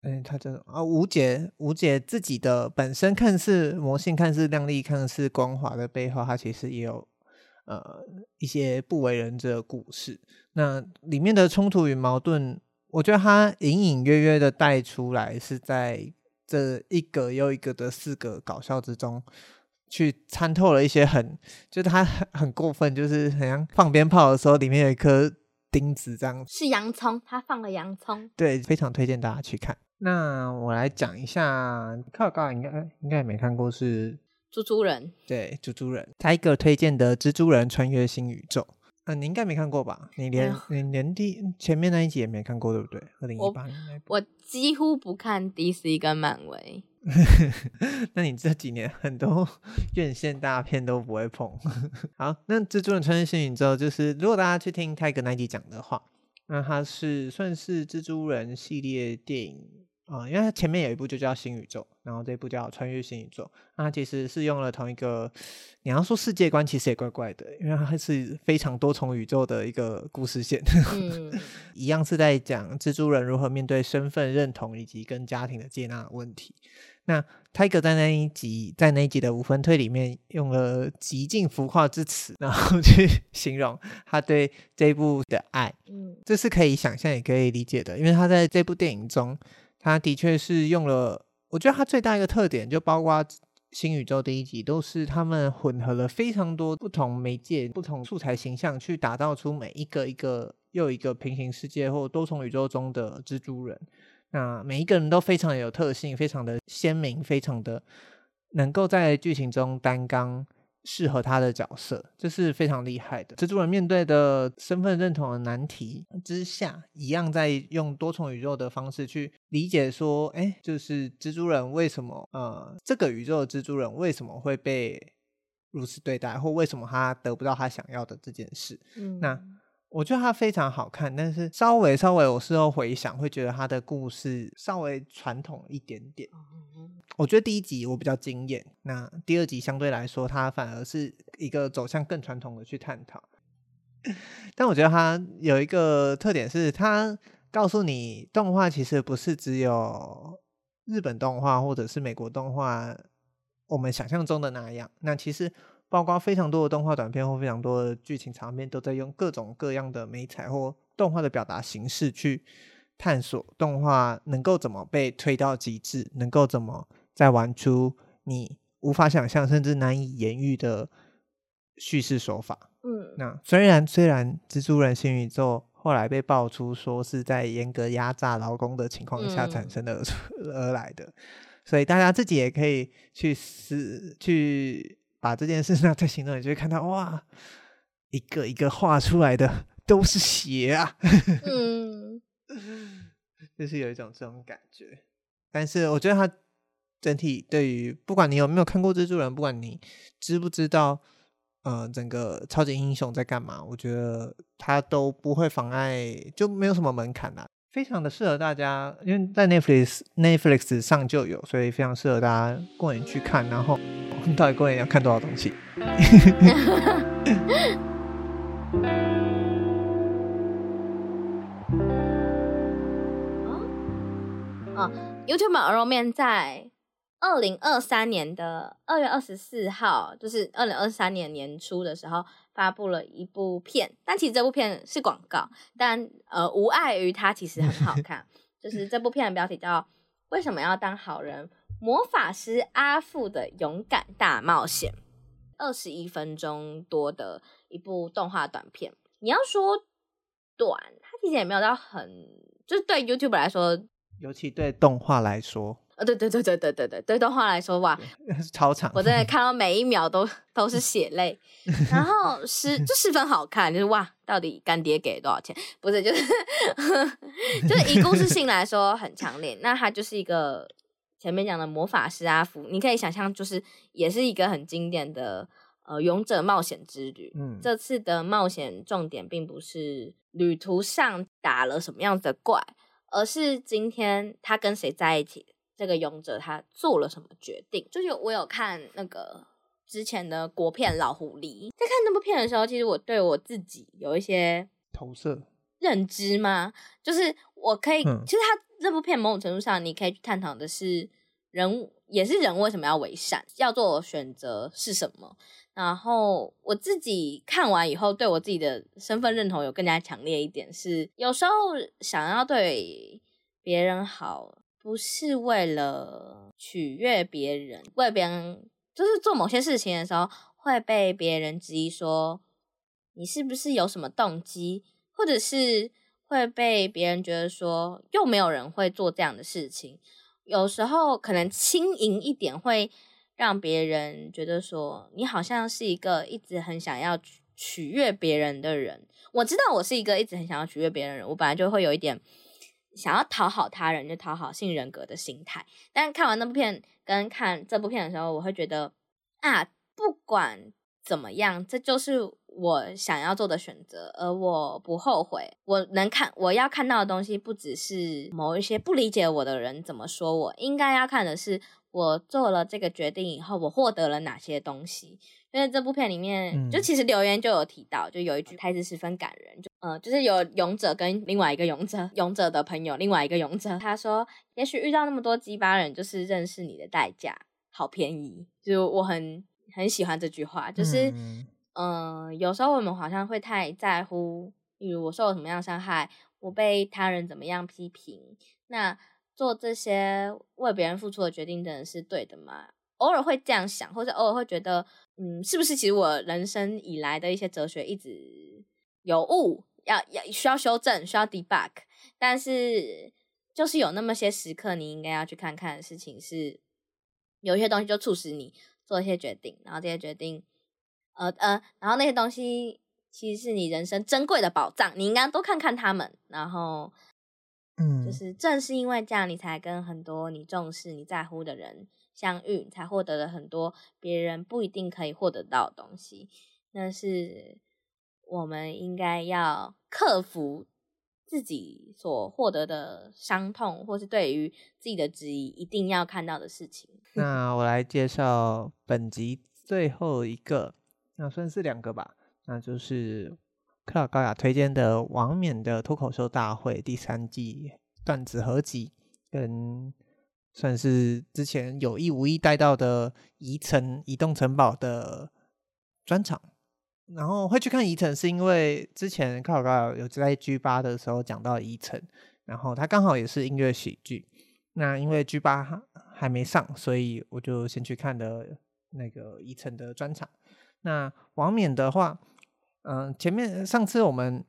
嗯，他这种啊，吴姐，吴姐自己的本身看似魔性，看似亮丽，看似光滑的背后，她其实也有呃一些不为人知的故事。那里面的冲突与矛盾，我觉得他隐隐约约的带出来，是在这一个又一个的四个搞笑之中，去参透了一些很，就是他很很过分，就是好像放鞭炮的时候，里面有一颗。钉子这样是洋葱，他放了洋葱，对，非常推荐大家去看。那我来讲一下，克尔高应该应该也没看过，是猪猪人，对，猪猪人，他一个推荐的蜘蛛人穿越新宇宙，嗯、呃，你应该没看过吧？你连、哎、你连第前面那一集也没看过，对不对？二零一八年我几乎不看 DC 跟漫威。那你这几年很多院线大片都不会碰。好，那蜘蛛人穿越新宇宙，就是如果大家去听泰格那集讲的话，那它是算是蜘蛛人系列电影。啊、嗯，因为它前面有一部就叫《新宇宙》，然后这一部叫《穿越新宇宙》，那它其实是用了同一个，你要说世界观，其实也怪怪的，因为它是非常多重宇宙的一个故事线，嗯、一样是在讲蜘蛛人如何面对身份认同以及跟家庭的接纳问题。那泰格在那一集，在那一集的五分推里面用了极尽浮夸之词，然后 去形容他对这一部的爱，嗯，这是可以想象也可以理解的，因为他在这部电影中。他的确是用了，我觉得他最大一个特点就包括新宇宙第一集，都是他们混合了非常多不同媒介、不同素材形象，去打造出每一个一个又一个平行世界或多重宇宙中的蜘蛛人。那每一个人都非常有特性，非常的鲜明，非常的能够在剧情中担纲。适合他的角色，这是非常厉害的。蜘蛛人面对的身份认同的难题之下，一样在用多重宇宙的方式去理解说，哎，就是蜘蛛人为什么，呃，这个宇宙的蜘蛛人为什么会被如此对待，或为什么他得不到他想要的这件事。嗯，那。我觉得它非常好看，但是稍微稍微，我事后回想，会觉得它的故事稍微传统一点点。我觉得第一集我比较惊艳，那第二集相对来说，它反而是一个走向更传统的去探讨。但我觉得它有一个特点是，它告诉你动画其实不是只有日本动画或者是美国动画我们想象中的那样。那其实。包括非常多的动画短片或非常多的剧情场面，都在用各种各样的美彩或动画的表达形式去探索动画能够怎么被推到极致，能够怎么再玩出你无法想象甚至难以言喻的叙事手法。嗯，那虽然虽然蜘蛛人新宇宙后来被爆出说是在严格压榨劳工的情况下产生的而，嗯、而来的，所以大家自己也可以去思去把这件事拿在行动，你就会看到哇，一个一个画出来的都是血啊，嗯，就是有一种这种感觉。但是我觉得他整体对于不管你有没有看过蜘蛛人，不管你知不知道。呃，整个超级英雄在干嘛？我觉得他都不会妨碍，就没有什么门槛啦，非常的适合大家。因为在 Netflix Netflix 上就有，所以非常适合大家过年去看。然后，到底过年要看多少东西？哦，YouTube 鹅肉面在。二零二三年的二月二十四号，就是二零二三年年初的时候，发布了一部片。但其实这部片是广告，但呃，无碍于它其实很好 看。就是这部片的标题叫《为什么要当好人？魔法师阿富的勇敢大冒险》，二十一分钟多的一部动画短片。你要说短，它其实也没有到很，就是对 YouTube 来说，尤其对动画来说。哦，对对对对对对对，对动画来说哇，超长，我真的 看到每一秒都都是血泪，然后十就十分好看，就是哇，到底干爹给多少钱？不是，就是 就是以故事性来说很强烈，那它就是一个前面讲的魔法师阿福，你可以想象，就是也是一个很经典的呃勇者冒险之旅。嗯，这次的冒险重点并不是旅途上打了什么样子的怪，而是今天他跟谁在一起。这个勇者他做了什么决定？就是我有看那个之前的国片《老狐狸》，在看那部片的时候，其实我对我自己有一些投射认知吗？就是我可以，嗯、其实他这部片某种程度上，你可以去探讨的是人，也是人为什么要为善，要做选择是什么。然后我自己看完以后，对我自己的身份认同有更加强烈一点，是有时候想要对别人好。不是为了取悦别人，为别人就是做某些事情的时候会被别人质疑说你是不是有什么动机，或者是会被别人觉得说又没有人会做这样的事情。有时候可能轻盈一点会让别人觉得说你好像是一个一直很想要取悦别人的人。我知道我是一个一直很想要取悦别人的人，我本来就会有一点。想要讨好他人，就讨好性人格的心态。但看完那部片跟看这部片的时候，我会觉得啊，不管怎么样，这就是我想要做的选择，而我不后悔。我能看，我要看到的东西，不只是某一些不理解我的人怎么说我，应该要看的是我做了这个决定以后，我获得了哪些东西。因为这部片里面，嗯、就其实留言就有提到，就有一句台词十分感人，就呃，就是有勇者跟另外一个勇者，勇者的朋友，另外一个勇者，他说，也许遇到那么多鸡巴人，就是认识你的代价，好便宜。就我很很喜欢这句话，就是嗯、呃，有时候我们好像会太在乎，比如我受了什么样的伤害，我被他人怎么样批评，那做这些为别人付出的决定，真的是对的吗？偶尔会这样想，或者偶尔会觉得，嗯，是不是其实我人生以来的一些哲学一直有误，要要需要修正，需要 debug。但是就是有那么些时刻，你应该要去看看事情是，有一些东西就促使你做一些决定，然后这些决定，呃呃，然后那些东西其实是你人生珍贵的宝藏，你应该多看看他们。然后，嗯，就是正是因为这样，你才跟很多你重视、你在乎的人。相遇才获得了很多别人不一定可以获得到的东西，那是我们应该要克服自己所获得的伤痛，或是对于自己的质疑一定要看到的事情。那我来介绍本集最后一个，那算是两个吧，那就是克劳高雅推荐的王冕的脱口秀大会第三季段子合集跟。算是之前有意无意带到的移城移动城堡的专场。然后会去看宜城，是因为之前卡卡卡有在 G 八的时候讲到宜城，然后他刚好也是音乐喜剧。那因为 G 八还没上，所以我就先去看的那个宜城的专场。那王冕的话，嗯、呃，前面上次我们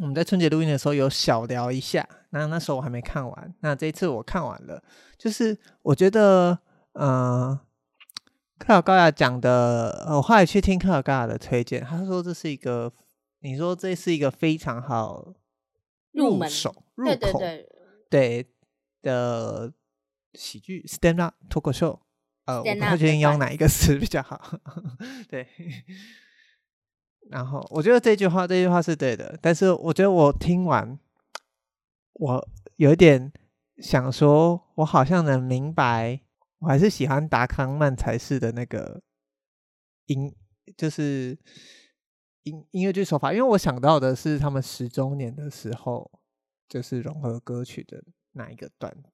我们在春节录音的时候有小聊一下，那那时候我还没看完。那这一次我看完了，就是我觉得，嗯、呃。克劳高雅讲的，我后来去听克劳高雅的推荐，他说这是一个，你说这是一个非常好入手入口对对对对的喜剧 stand up 脱口秀，呃，我不太确定用哪一个词比较好，对。然后我觉得这句话这句话是对的，但是我觉得我听完，我有点想说，我好像能明白。我还是喜欢达康曼才式的那个音，就是音音乐剧手法，因为我想到的是他们十周年的时候，就是融合歌曲的那一个段子。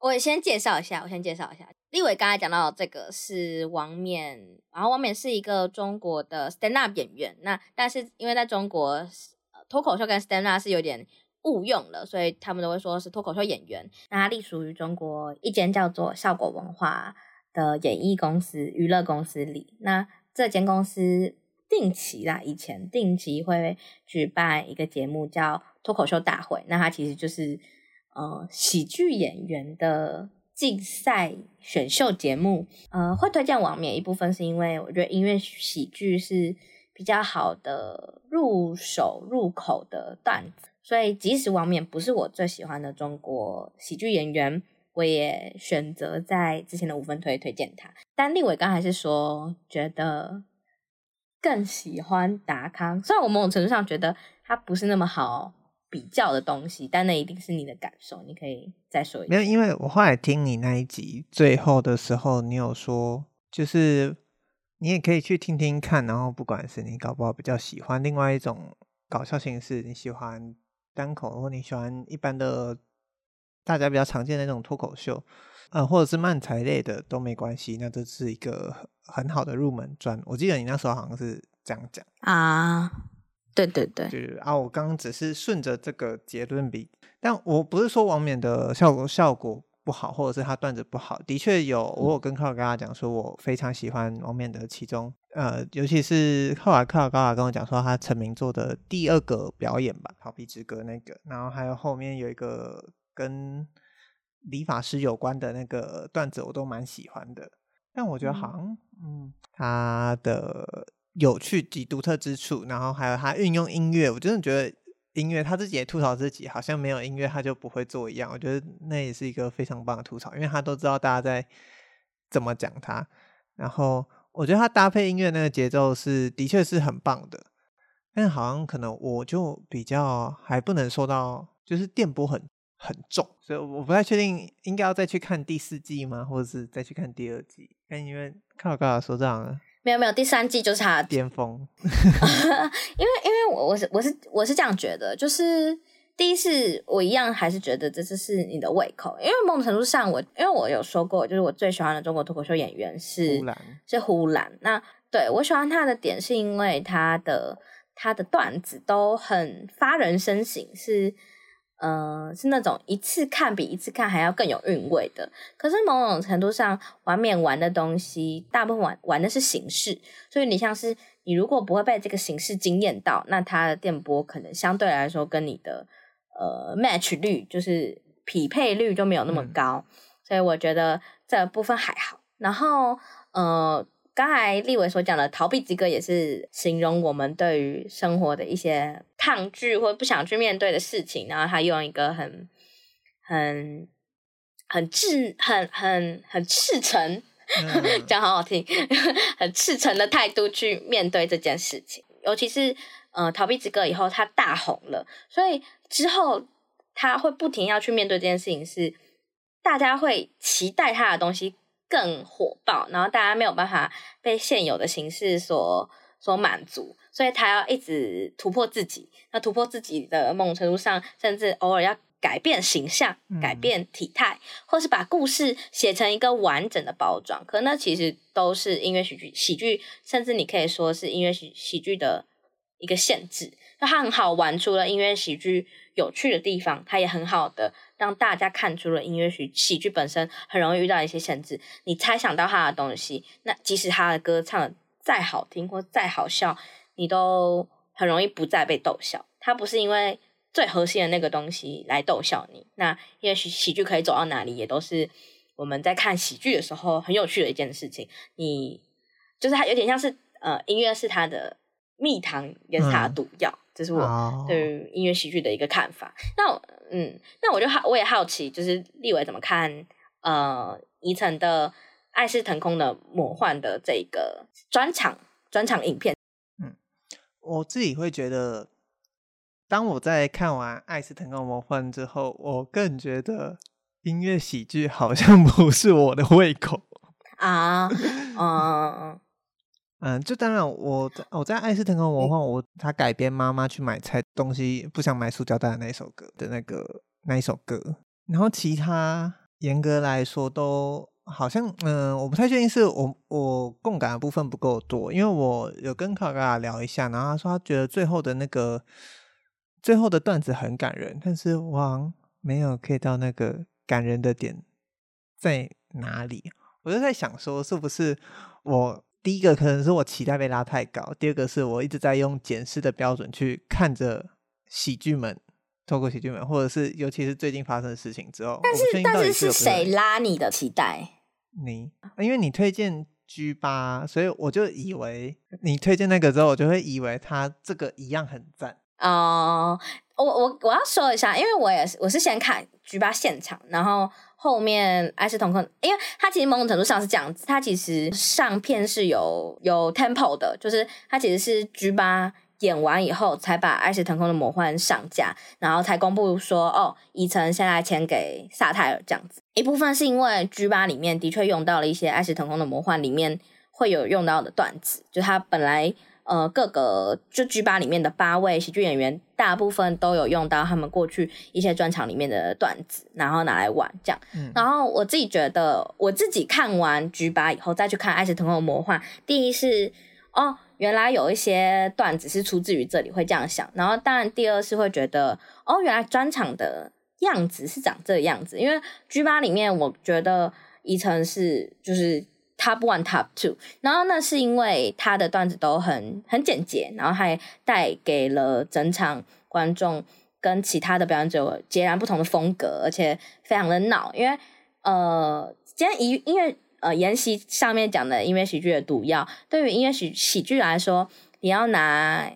我先介绍一下，我先介绍一下，立伟刚才讲到这个是王冕，然后王冕是一个中国的 stand up 演员，那但是因为在中国，脱口秀跟 stand up 是有点。误用了，所以他们都会说是脱口秀演员。那他隶属于中国一间叫做效果文化的演艺公司、娱乐公司里。那这间公司定期啦，以前定期会举办一个节目叫脱口秀大会。那它其实就是呃喜剧演员的竞赛选秀节目。呃，会推荐王冕一部分是因为我觉得音乐喜剧是比较好的入手入口的段子。所以，即使王冕不是我最喜欢的中国喜剧演员，我也选择在之前的五分推推荐他。但立伟刚才是说，觉得更喜欢达康。虽然我某种程度上觉得他不是那么好比较的东西，但那一定是你的感受。你可以再说一下。没有，因为我后来听你那一集最后的时候，你有说，就是你也可以去听听看，然后不管是你搞不好比较喜欢另外一种搞笑形式，你喜欢。单口，如果你喜欢一般的，大家比较常见的那种脱口秀，呃，或者是漫才类的都没关系。那这是一个很好的入门砖。我记得你那时候好像是这样讲啊，对对对，就是啊，我刚刚只是顺着这个结论比，但我不是说王冕的效果效果。不好，或者是他段子不好，的确有。我有跟克劳跟他讲说，我非常喜欢王冕的其中，呃，尤其是后来克尔高雅跟我讲说，他成名作的第二个表演吧，《逃避之歌》那个，然后还有后面有一个跟理发师有关的那个段子，我都蛮喜欢的。但我觉得好像，嗯，嗯，他的有趣及独特之处，然后还有他运用音乐，我真的觉得。音乐，他自己也吐槽自己，好像没有音乐他就不会做一样。我觉得那也是一个非常棒的吐槽，因为他都知道大家在怎么讲他。然后我觉得他搭配音乐那个节奏是的确是很棒的，但好像可能我就比较还不能受到，就是电波很很重，所以我不太确定应该要再去看第四季吗，或者是再去看第二季？但因为看我刚刚说这样。没有没有，第三季就是他的巅峰。因为因为我我是我是我是这样觉得，就是第一次我一样还是觉得这次是你的胃口，因为某种程度上我因为我有说过，就是我最喜欢的中国脱口秀演员是是呼兰。那对我喜欢他的点是因为他的他的段子都很发人深省，是。嗯、呃，是那种一次看比一次看还要更有韵味的。可是某种程度上，玩免玩的东西，大部分玩玩的是形式，所以你像是你如果不会被这个形式惊艳到，那它的电波可能相对来说跟你的呃 match 率，就是匹配率就没有那么高。嗯、所以我觉得这部分还好。然后呃。刚才立伟所讲的逃避之歌，也是形容我们对于生活的一些抗拒或不想去面对的事情，然后他用一个很、很、很赤、很、很、很赤诚，讲好好听，很赤诚的态度去面对这件事情。尤其是呃，逃避之歌以后，他大红了，所以之后他会不停要去面对这件事情，是大家会期待他的东西。更火爆，然后大家没有办法被现有的形式所所满足，所以他要一直突破自己。那突破自己的某种程度上，甚至偶尔要改变形象、改变体态，或是把故事写成一个完整的包装。可那其实都是音乐喜剧，喜剧甚至你可以说是音乐喜喜剧的一个限制。那它很好玩，除了音乐喜剧有趣的地方，它也很好的让大家看出了音乐喜喜剧本身很容易遇到一些限制。你猜想到他的东西，那即使他的歌唱的再好听或再好笑，你都很容易不再被逗笑。它不是因为。最核心的那个东西来逗笑你，那因为喜喜剧可以走到哪里，也都是我们在看喜剧的时候很有趣的一件事情。你就是它有点像是呃，音乐是它的蜜糖，也是它的毒药，嗯、这是我对于音乐喜剧的一个看法。哦、那嗯，那我就好，我也好奇，就是立伟怎么看呃，宜城的《爱是腾空的魔幻》的这个专场专场影片。嗯，我自己会觉得。当我在看完《爱是腾空魔幻》之后，我更觉得音乐喜剧好像 不是我的胃口啊。嗯 嗯，就当然我在我在《爱是腾空魔幻》，我他改编妈妈去买菜东西不想买塑胶袋的那首歌的那个那一首歌，然后其他严格来说都好像嗯，我不太确定是我我共感的部分不够多，因为我有跟卡卡聊一下，然后他说他觉得最后的那个。最后的段子很感人，但是王没有 get 到那个感人的点在哪里？我就在想说，是不是我第一个可能是我期待被拉太高，第二个是我一直在用检视的标准去看着喜剧们，透过喜剧们，或者是尤其是最近发生的事情之后，但是但是是谁拉你的期待？你，因为你推荐 G 八所以我就以为你推荐那个之后，我就会以为他这个一样很赞。哦、uh，我我我要说一下，因为我也是我是先看 G 八现场，然后后面爱是腾空，因为他其实某种程度上是这样子，他其实上片是有有 tempo 的，就是他其实是 G8 演完以后才把爱是腾空的魔幻上架，然后才公布说哦，宜城现在签给萨泰尔这样子。一部分是因为 G 八里面的确用到了一些爱是腾空的魔幻里面会有用到的段子，就他本来。呃，各个就 G 八里面的八位喜剧演员，大部分都有用到他们过去一些专场里面的段子，然后拿来玩这样。嗯、然后我自己觉得，我自己看完 G 八以后再去看《爱是腾空的魔幻》，第一是哦，原来有一些段子是出自于这里，会这样想。然后当然第二是会觉得，哦，原来专场的样子是长这个样子，因为 G8 里面我觉得宜城是就是。Top one, top two，然后那是因为他的段子都很很简洁，然后还带给了整场观众跟其他的表演者截然不同的风格，而且非常的闹。因为呃，今天音音乐呃研习上面讲的音乐喜剧的毒药，对于音乐喜喜剧来说，你要拿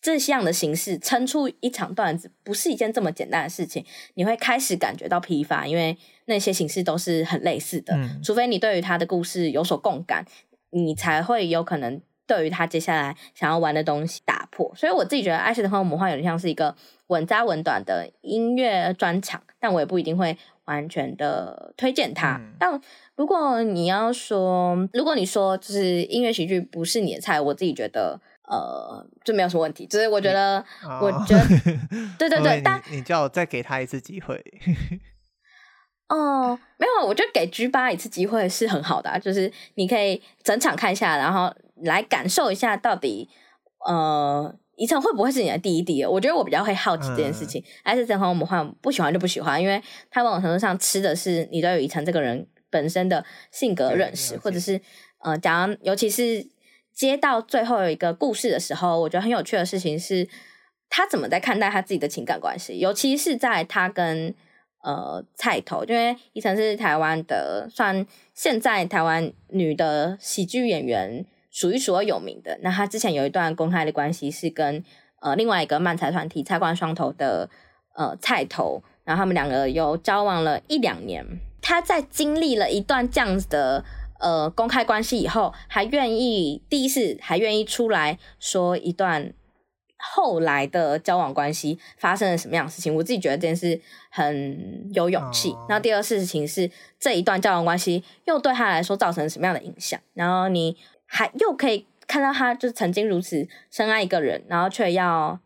这项的形式撑出一场段子，不是一件这么简单的事情。你会开始感觉到疲乏，因为。那些形式都是很类似的，嗯，除非你对于他的故事有所共感，你才会有可能对于他接下来想要玩的东西打破。所以我自己觉得《爱是腾空魔幻》有点像是一个稳扎稳短的音乐专场，但我也不一定会完全的推荐他。嗯。但如果你要说，如果你说就是音乐喜剧不是你的菜，我自己觉得呃就没有什么问题。就是我觉得，哦，我觉得对对对，但你叫我再给他一次机会。哦，没有，我觉得给 G 八一次机会是很好的啊，就是你可以整场看一下，然后来感受一下到底，呃，宜城会不会是你的第一滴？我觉得我比较会好奇这件事情。还是腾空魔幻，不喜欢就不喜欢，因为他某种程度上吃的是你对于宜城这个人本身的性格认识，或者是呃，讲尤其是接到最后有一个故事的时候，我觉得很有趣的事情是，他怎么在看待他自己的情感关系，尤其是在他跟。呃，菜头，因为宜城是台湾的，算现在台湾女的喜剧演员数一数二有名的。那他之前有一段公开的关系是跟呃另外一个漫才团体菜冠双头的呃菜头，然后他们两个有交往了一两年。她在经历了一段这样子的呃公开关系以后，还愿意第一次还愿意出来说一段。后来的交往关系发生了什么样的事情？我自己觉得这件事很有勇气。然后第二事情是这一段交往关系又对他来说造成什么样的影响？然后你还又可以看到他就是曾经如此深爱一个人，然后却要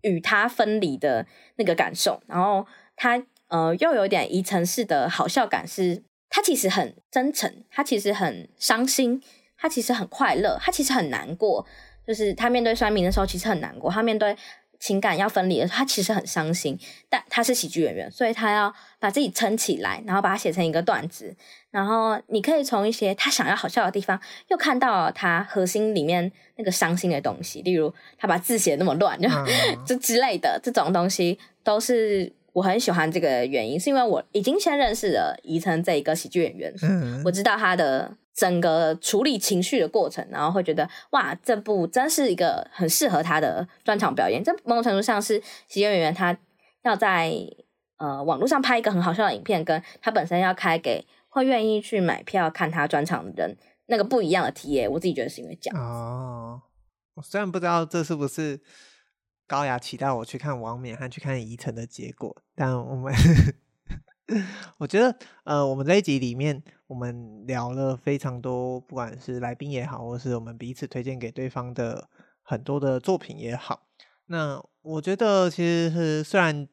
与他分离的那个感受。然后他呃又有点一城式的好笑感是，是他其实很真诚，他其实很伤心，他其实很快乐，他其实很难过。就是他面对酸民的时候，其实很难过；他面对情感要分离的时候，他其实很伤心。但他是喜剧演员，所以他要把自己撑起来，然后把它写成一个段子。然后你可以从一些他想要好笑的地方，又看到他核心里面那个伤心的东西。例如，他把字写那么乱，就、嗯、就之类的这种东西，都是我很喜欢这个原因，是因为我已经先认识了宜城这一个喜剧演员，嗯、我知道他的。整个处理情绪的过程，然后会觉得哇，这部真是一个很适合他的专场表演。这某种程度上是喜剧演员他要在呃网络上拍一个很好笑的影片，跟他本身要开给会愿意去买票看他专场的人那个不一样的体验。我自己觉得是因为这样。哦，我虽然不知道这是不是高雅期待我去看王冕和去看宜城的结果，但我们。我觉得，呃，我们这一集里面，我们聊了非常多，不管是来宾也好，或是我们彼此推荐给对方的很多的作品也好。那我觉得，其实是虽然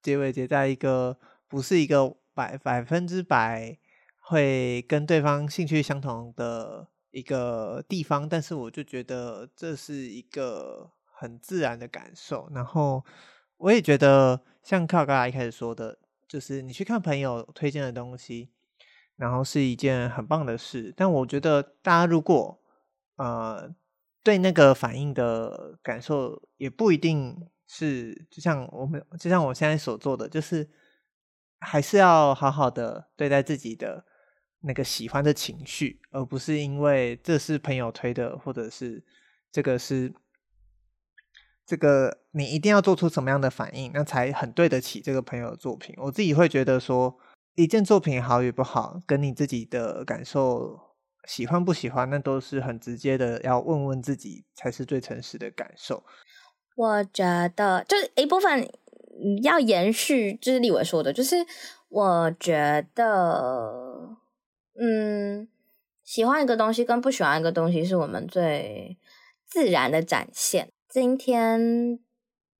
结尾结在一个不是一个百百分之百会跟对方兴趣相同的一个地方，但是我就觉得这是一个很自然的感受。然后我也觉得，像靠刚才一开始说的。就是你去看朋友推荐的东西，然后是一件很棒的事。但我觉得大家如果呃对那个反应的感受，也不一定是就像我们就像我现在所做的，就是还是要好好的对待自己的那个喜欢的情绪，而不是因为这是朋友推的，或者是这个是。这个你一定要做出什么样的反应，那才很对得起这个朋友的作品。我自己会觉得说，一件作品好与不好，跟你自己的感受喜欢不喜欢，那都是很直接的，要问问自己才是最诚实的感受。我觉得就是一部分要延续，就是立伟说的，就是我觉得，嗯，喜欢一个东西跟不喜欢一个东西，是我们最自然的展现。今天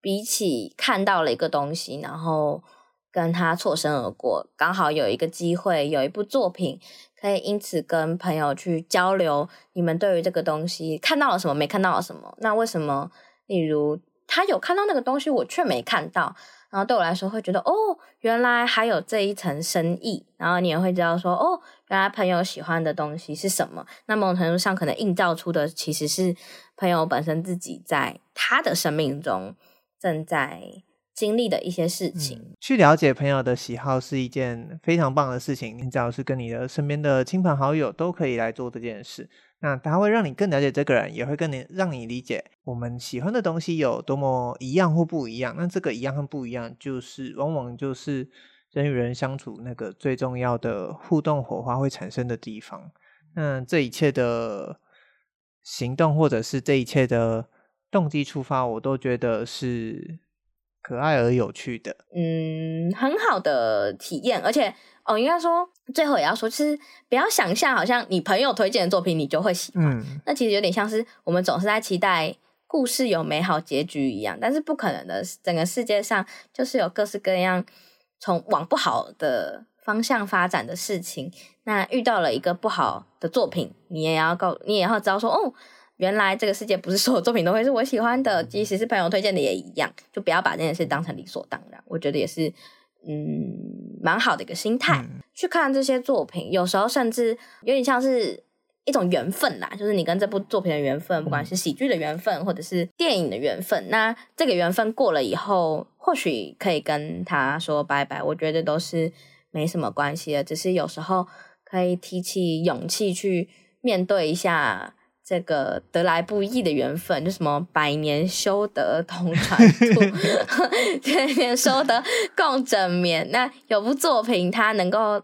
比起看到了一个东西，然后跟他错身而过，刚好有一个机会，有一部作品可以因此跟朋友去交流，你们对于这个东西看到了什么，没看到了什么？那为什么？例如他有看到那个东西，我却没看到。然后对我来说会觉得哦，原来还有这一层深意。然后你也会知道说哦，原来朋友喜欢的东西是什么。那某种程度上可能映照出的其实是朋友本身自己在他的生命中正在经历的一些事情。去了解朋友的喜好是一件非常棒的事情。你只要是跟你的身边的亲朋好友都可以来做这件事。那它会让你更了解这个人，也会更你让你理解我们喜欢的东西有多么一样或不一样。那这个一样和不一样，就是往往就是人与人相处那个最重要的互动火花会产生的地方。那这一切的行动，或者是这一切的动机出发，我都觉得是可爱而有趣的。嗯，很好的体验，而且。哦，应该说最后也要说，就是不要想象好像你朋友推荐的作品你就会喜欢，嗯、那其实有点像是我们总是在期待故事有美好结局一样，但是不可能的，整个世界上就是有各式各样从往不好的方向发展的事情。那遇到了一个不好的作品，你也要告，你也要知道说，哦，原来这个世界不是所有作品都会是我喜欢的，即使是朋友推荐的也一样，就不要把这件事当成理所当然。我觉得也是。嗯，蛮好的一个心态，嗯、去看这些作品，有时候甚至有点像是一种缘分啦，就是你跟这部作品的缘分，不管是喜剧的缘分，或者是电影的缘分。那这个缘分过了以后，或许可以跟他说拜拜，我觉得都是没什么关系的，只是有时候可以提起勇气去面对一下。这个得来不易的缘分，就什么百年修得同船渡，千年修得共枕眠。那有部作品，它能够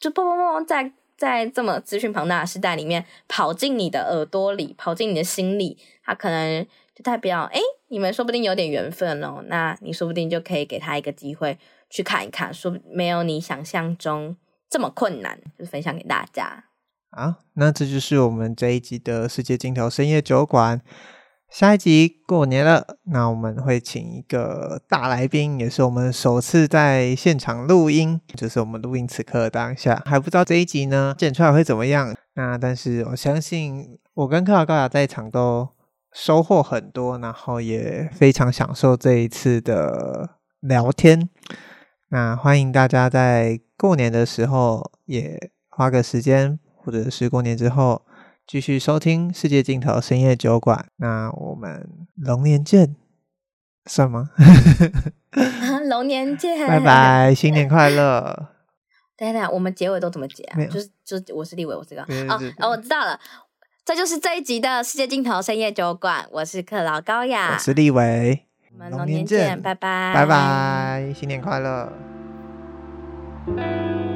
就砰砰砰在在这么资讯庞大的时代里面跑进你的耳朵里，跑进你的心里，它可能就代表，哎，你们说不定有点缘分哦。那你说不定就可以给他一个机会去看一看，说没有你想象中这么困难，就分享给大家。好，那这就是我们这一集的世界尽头深夜酒馆。下一集过年了，那我们会请一个大来宾，也是我们首次在现场录音，就是我们录音此刻当下还不知道这一集呢剪出来会怎么样。那但是我相信，我跟克劳高雅在场都收获很多，然后也非常享受这一次的聊天。那欢迎大家在过年的时候也花个时间，或者是过年之后。继续收听世界尽头深夜酒馆，那我们龙年见，算吗？龙年见，拜拜，新年快乐！等等，我们结尾都怎么结啊？就是就是，我是立伟，我是这个哦哦，我知道了，这就是这一集的世界尽头深夜酒馆，我是克劳高雅，我是立伟，我们龙年见，拜拜，拜拜，新年快乐！Thank you.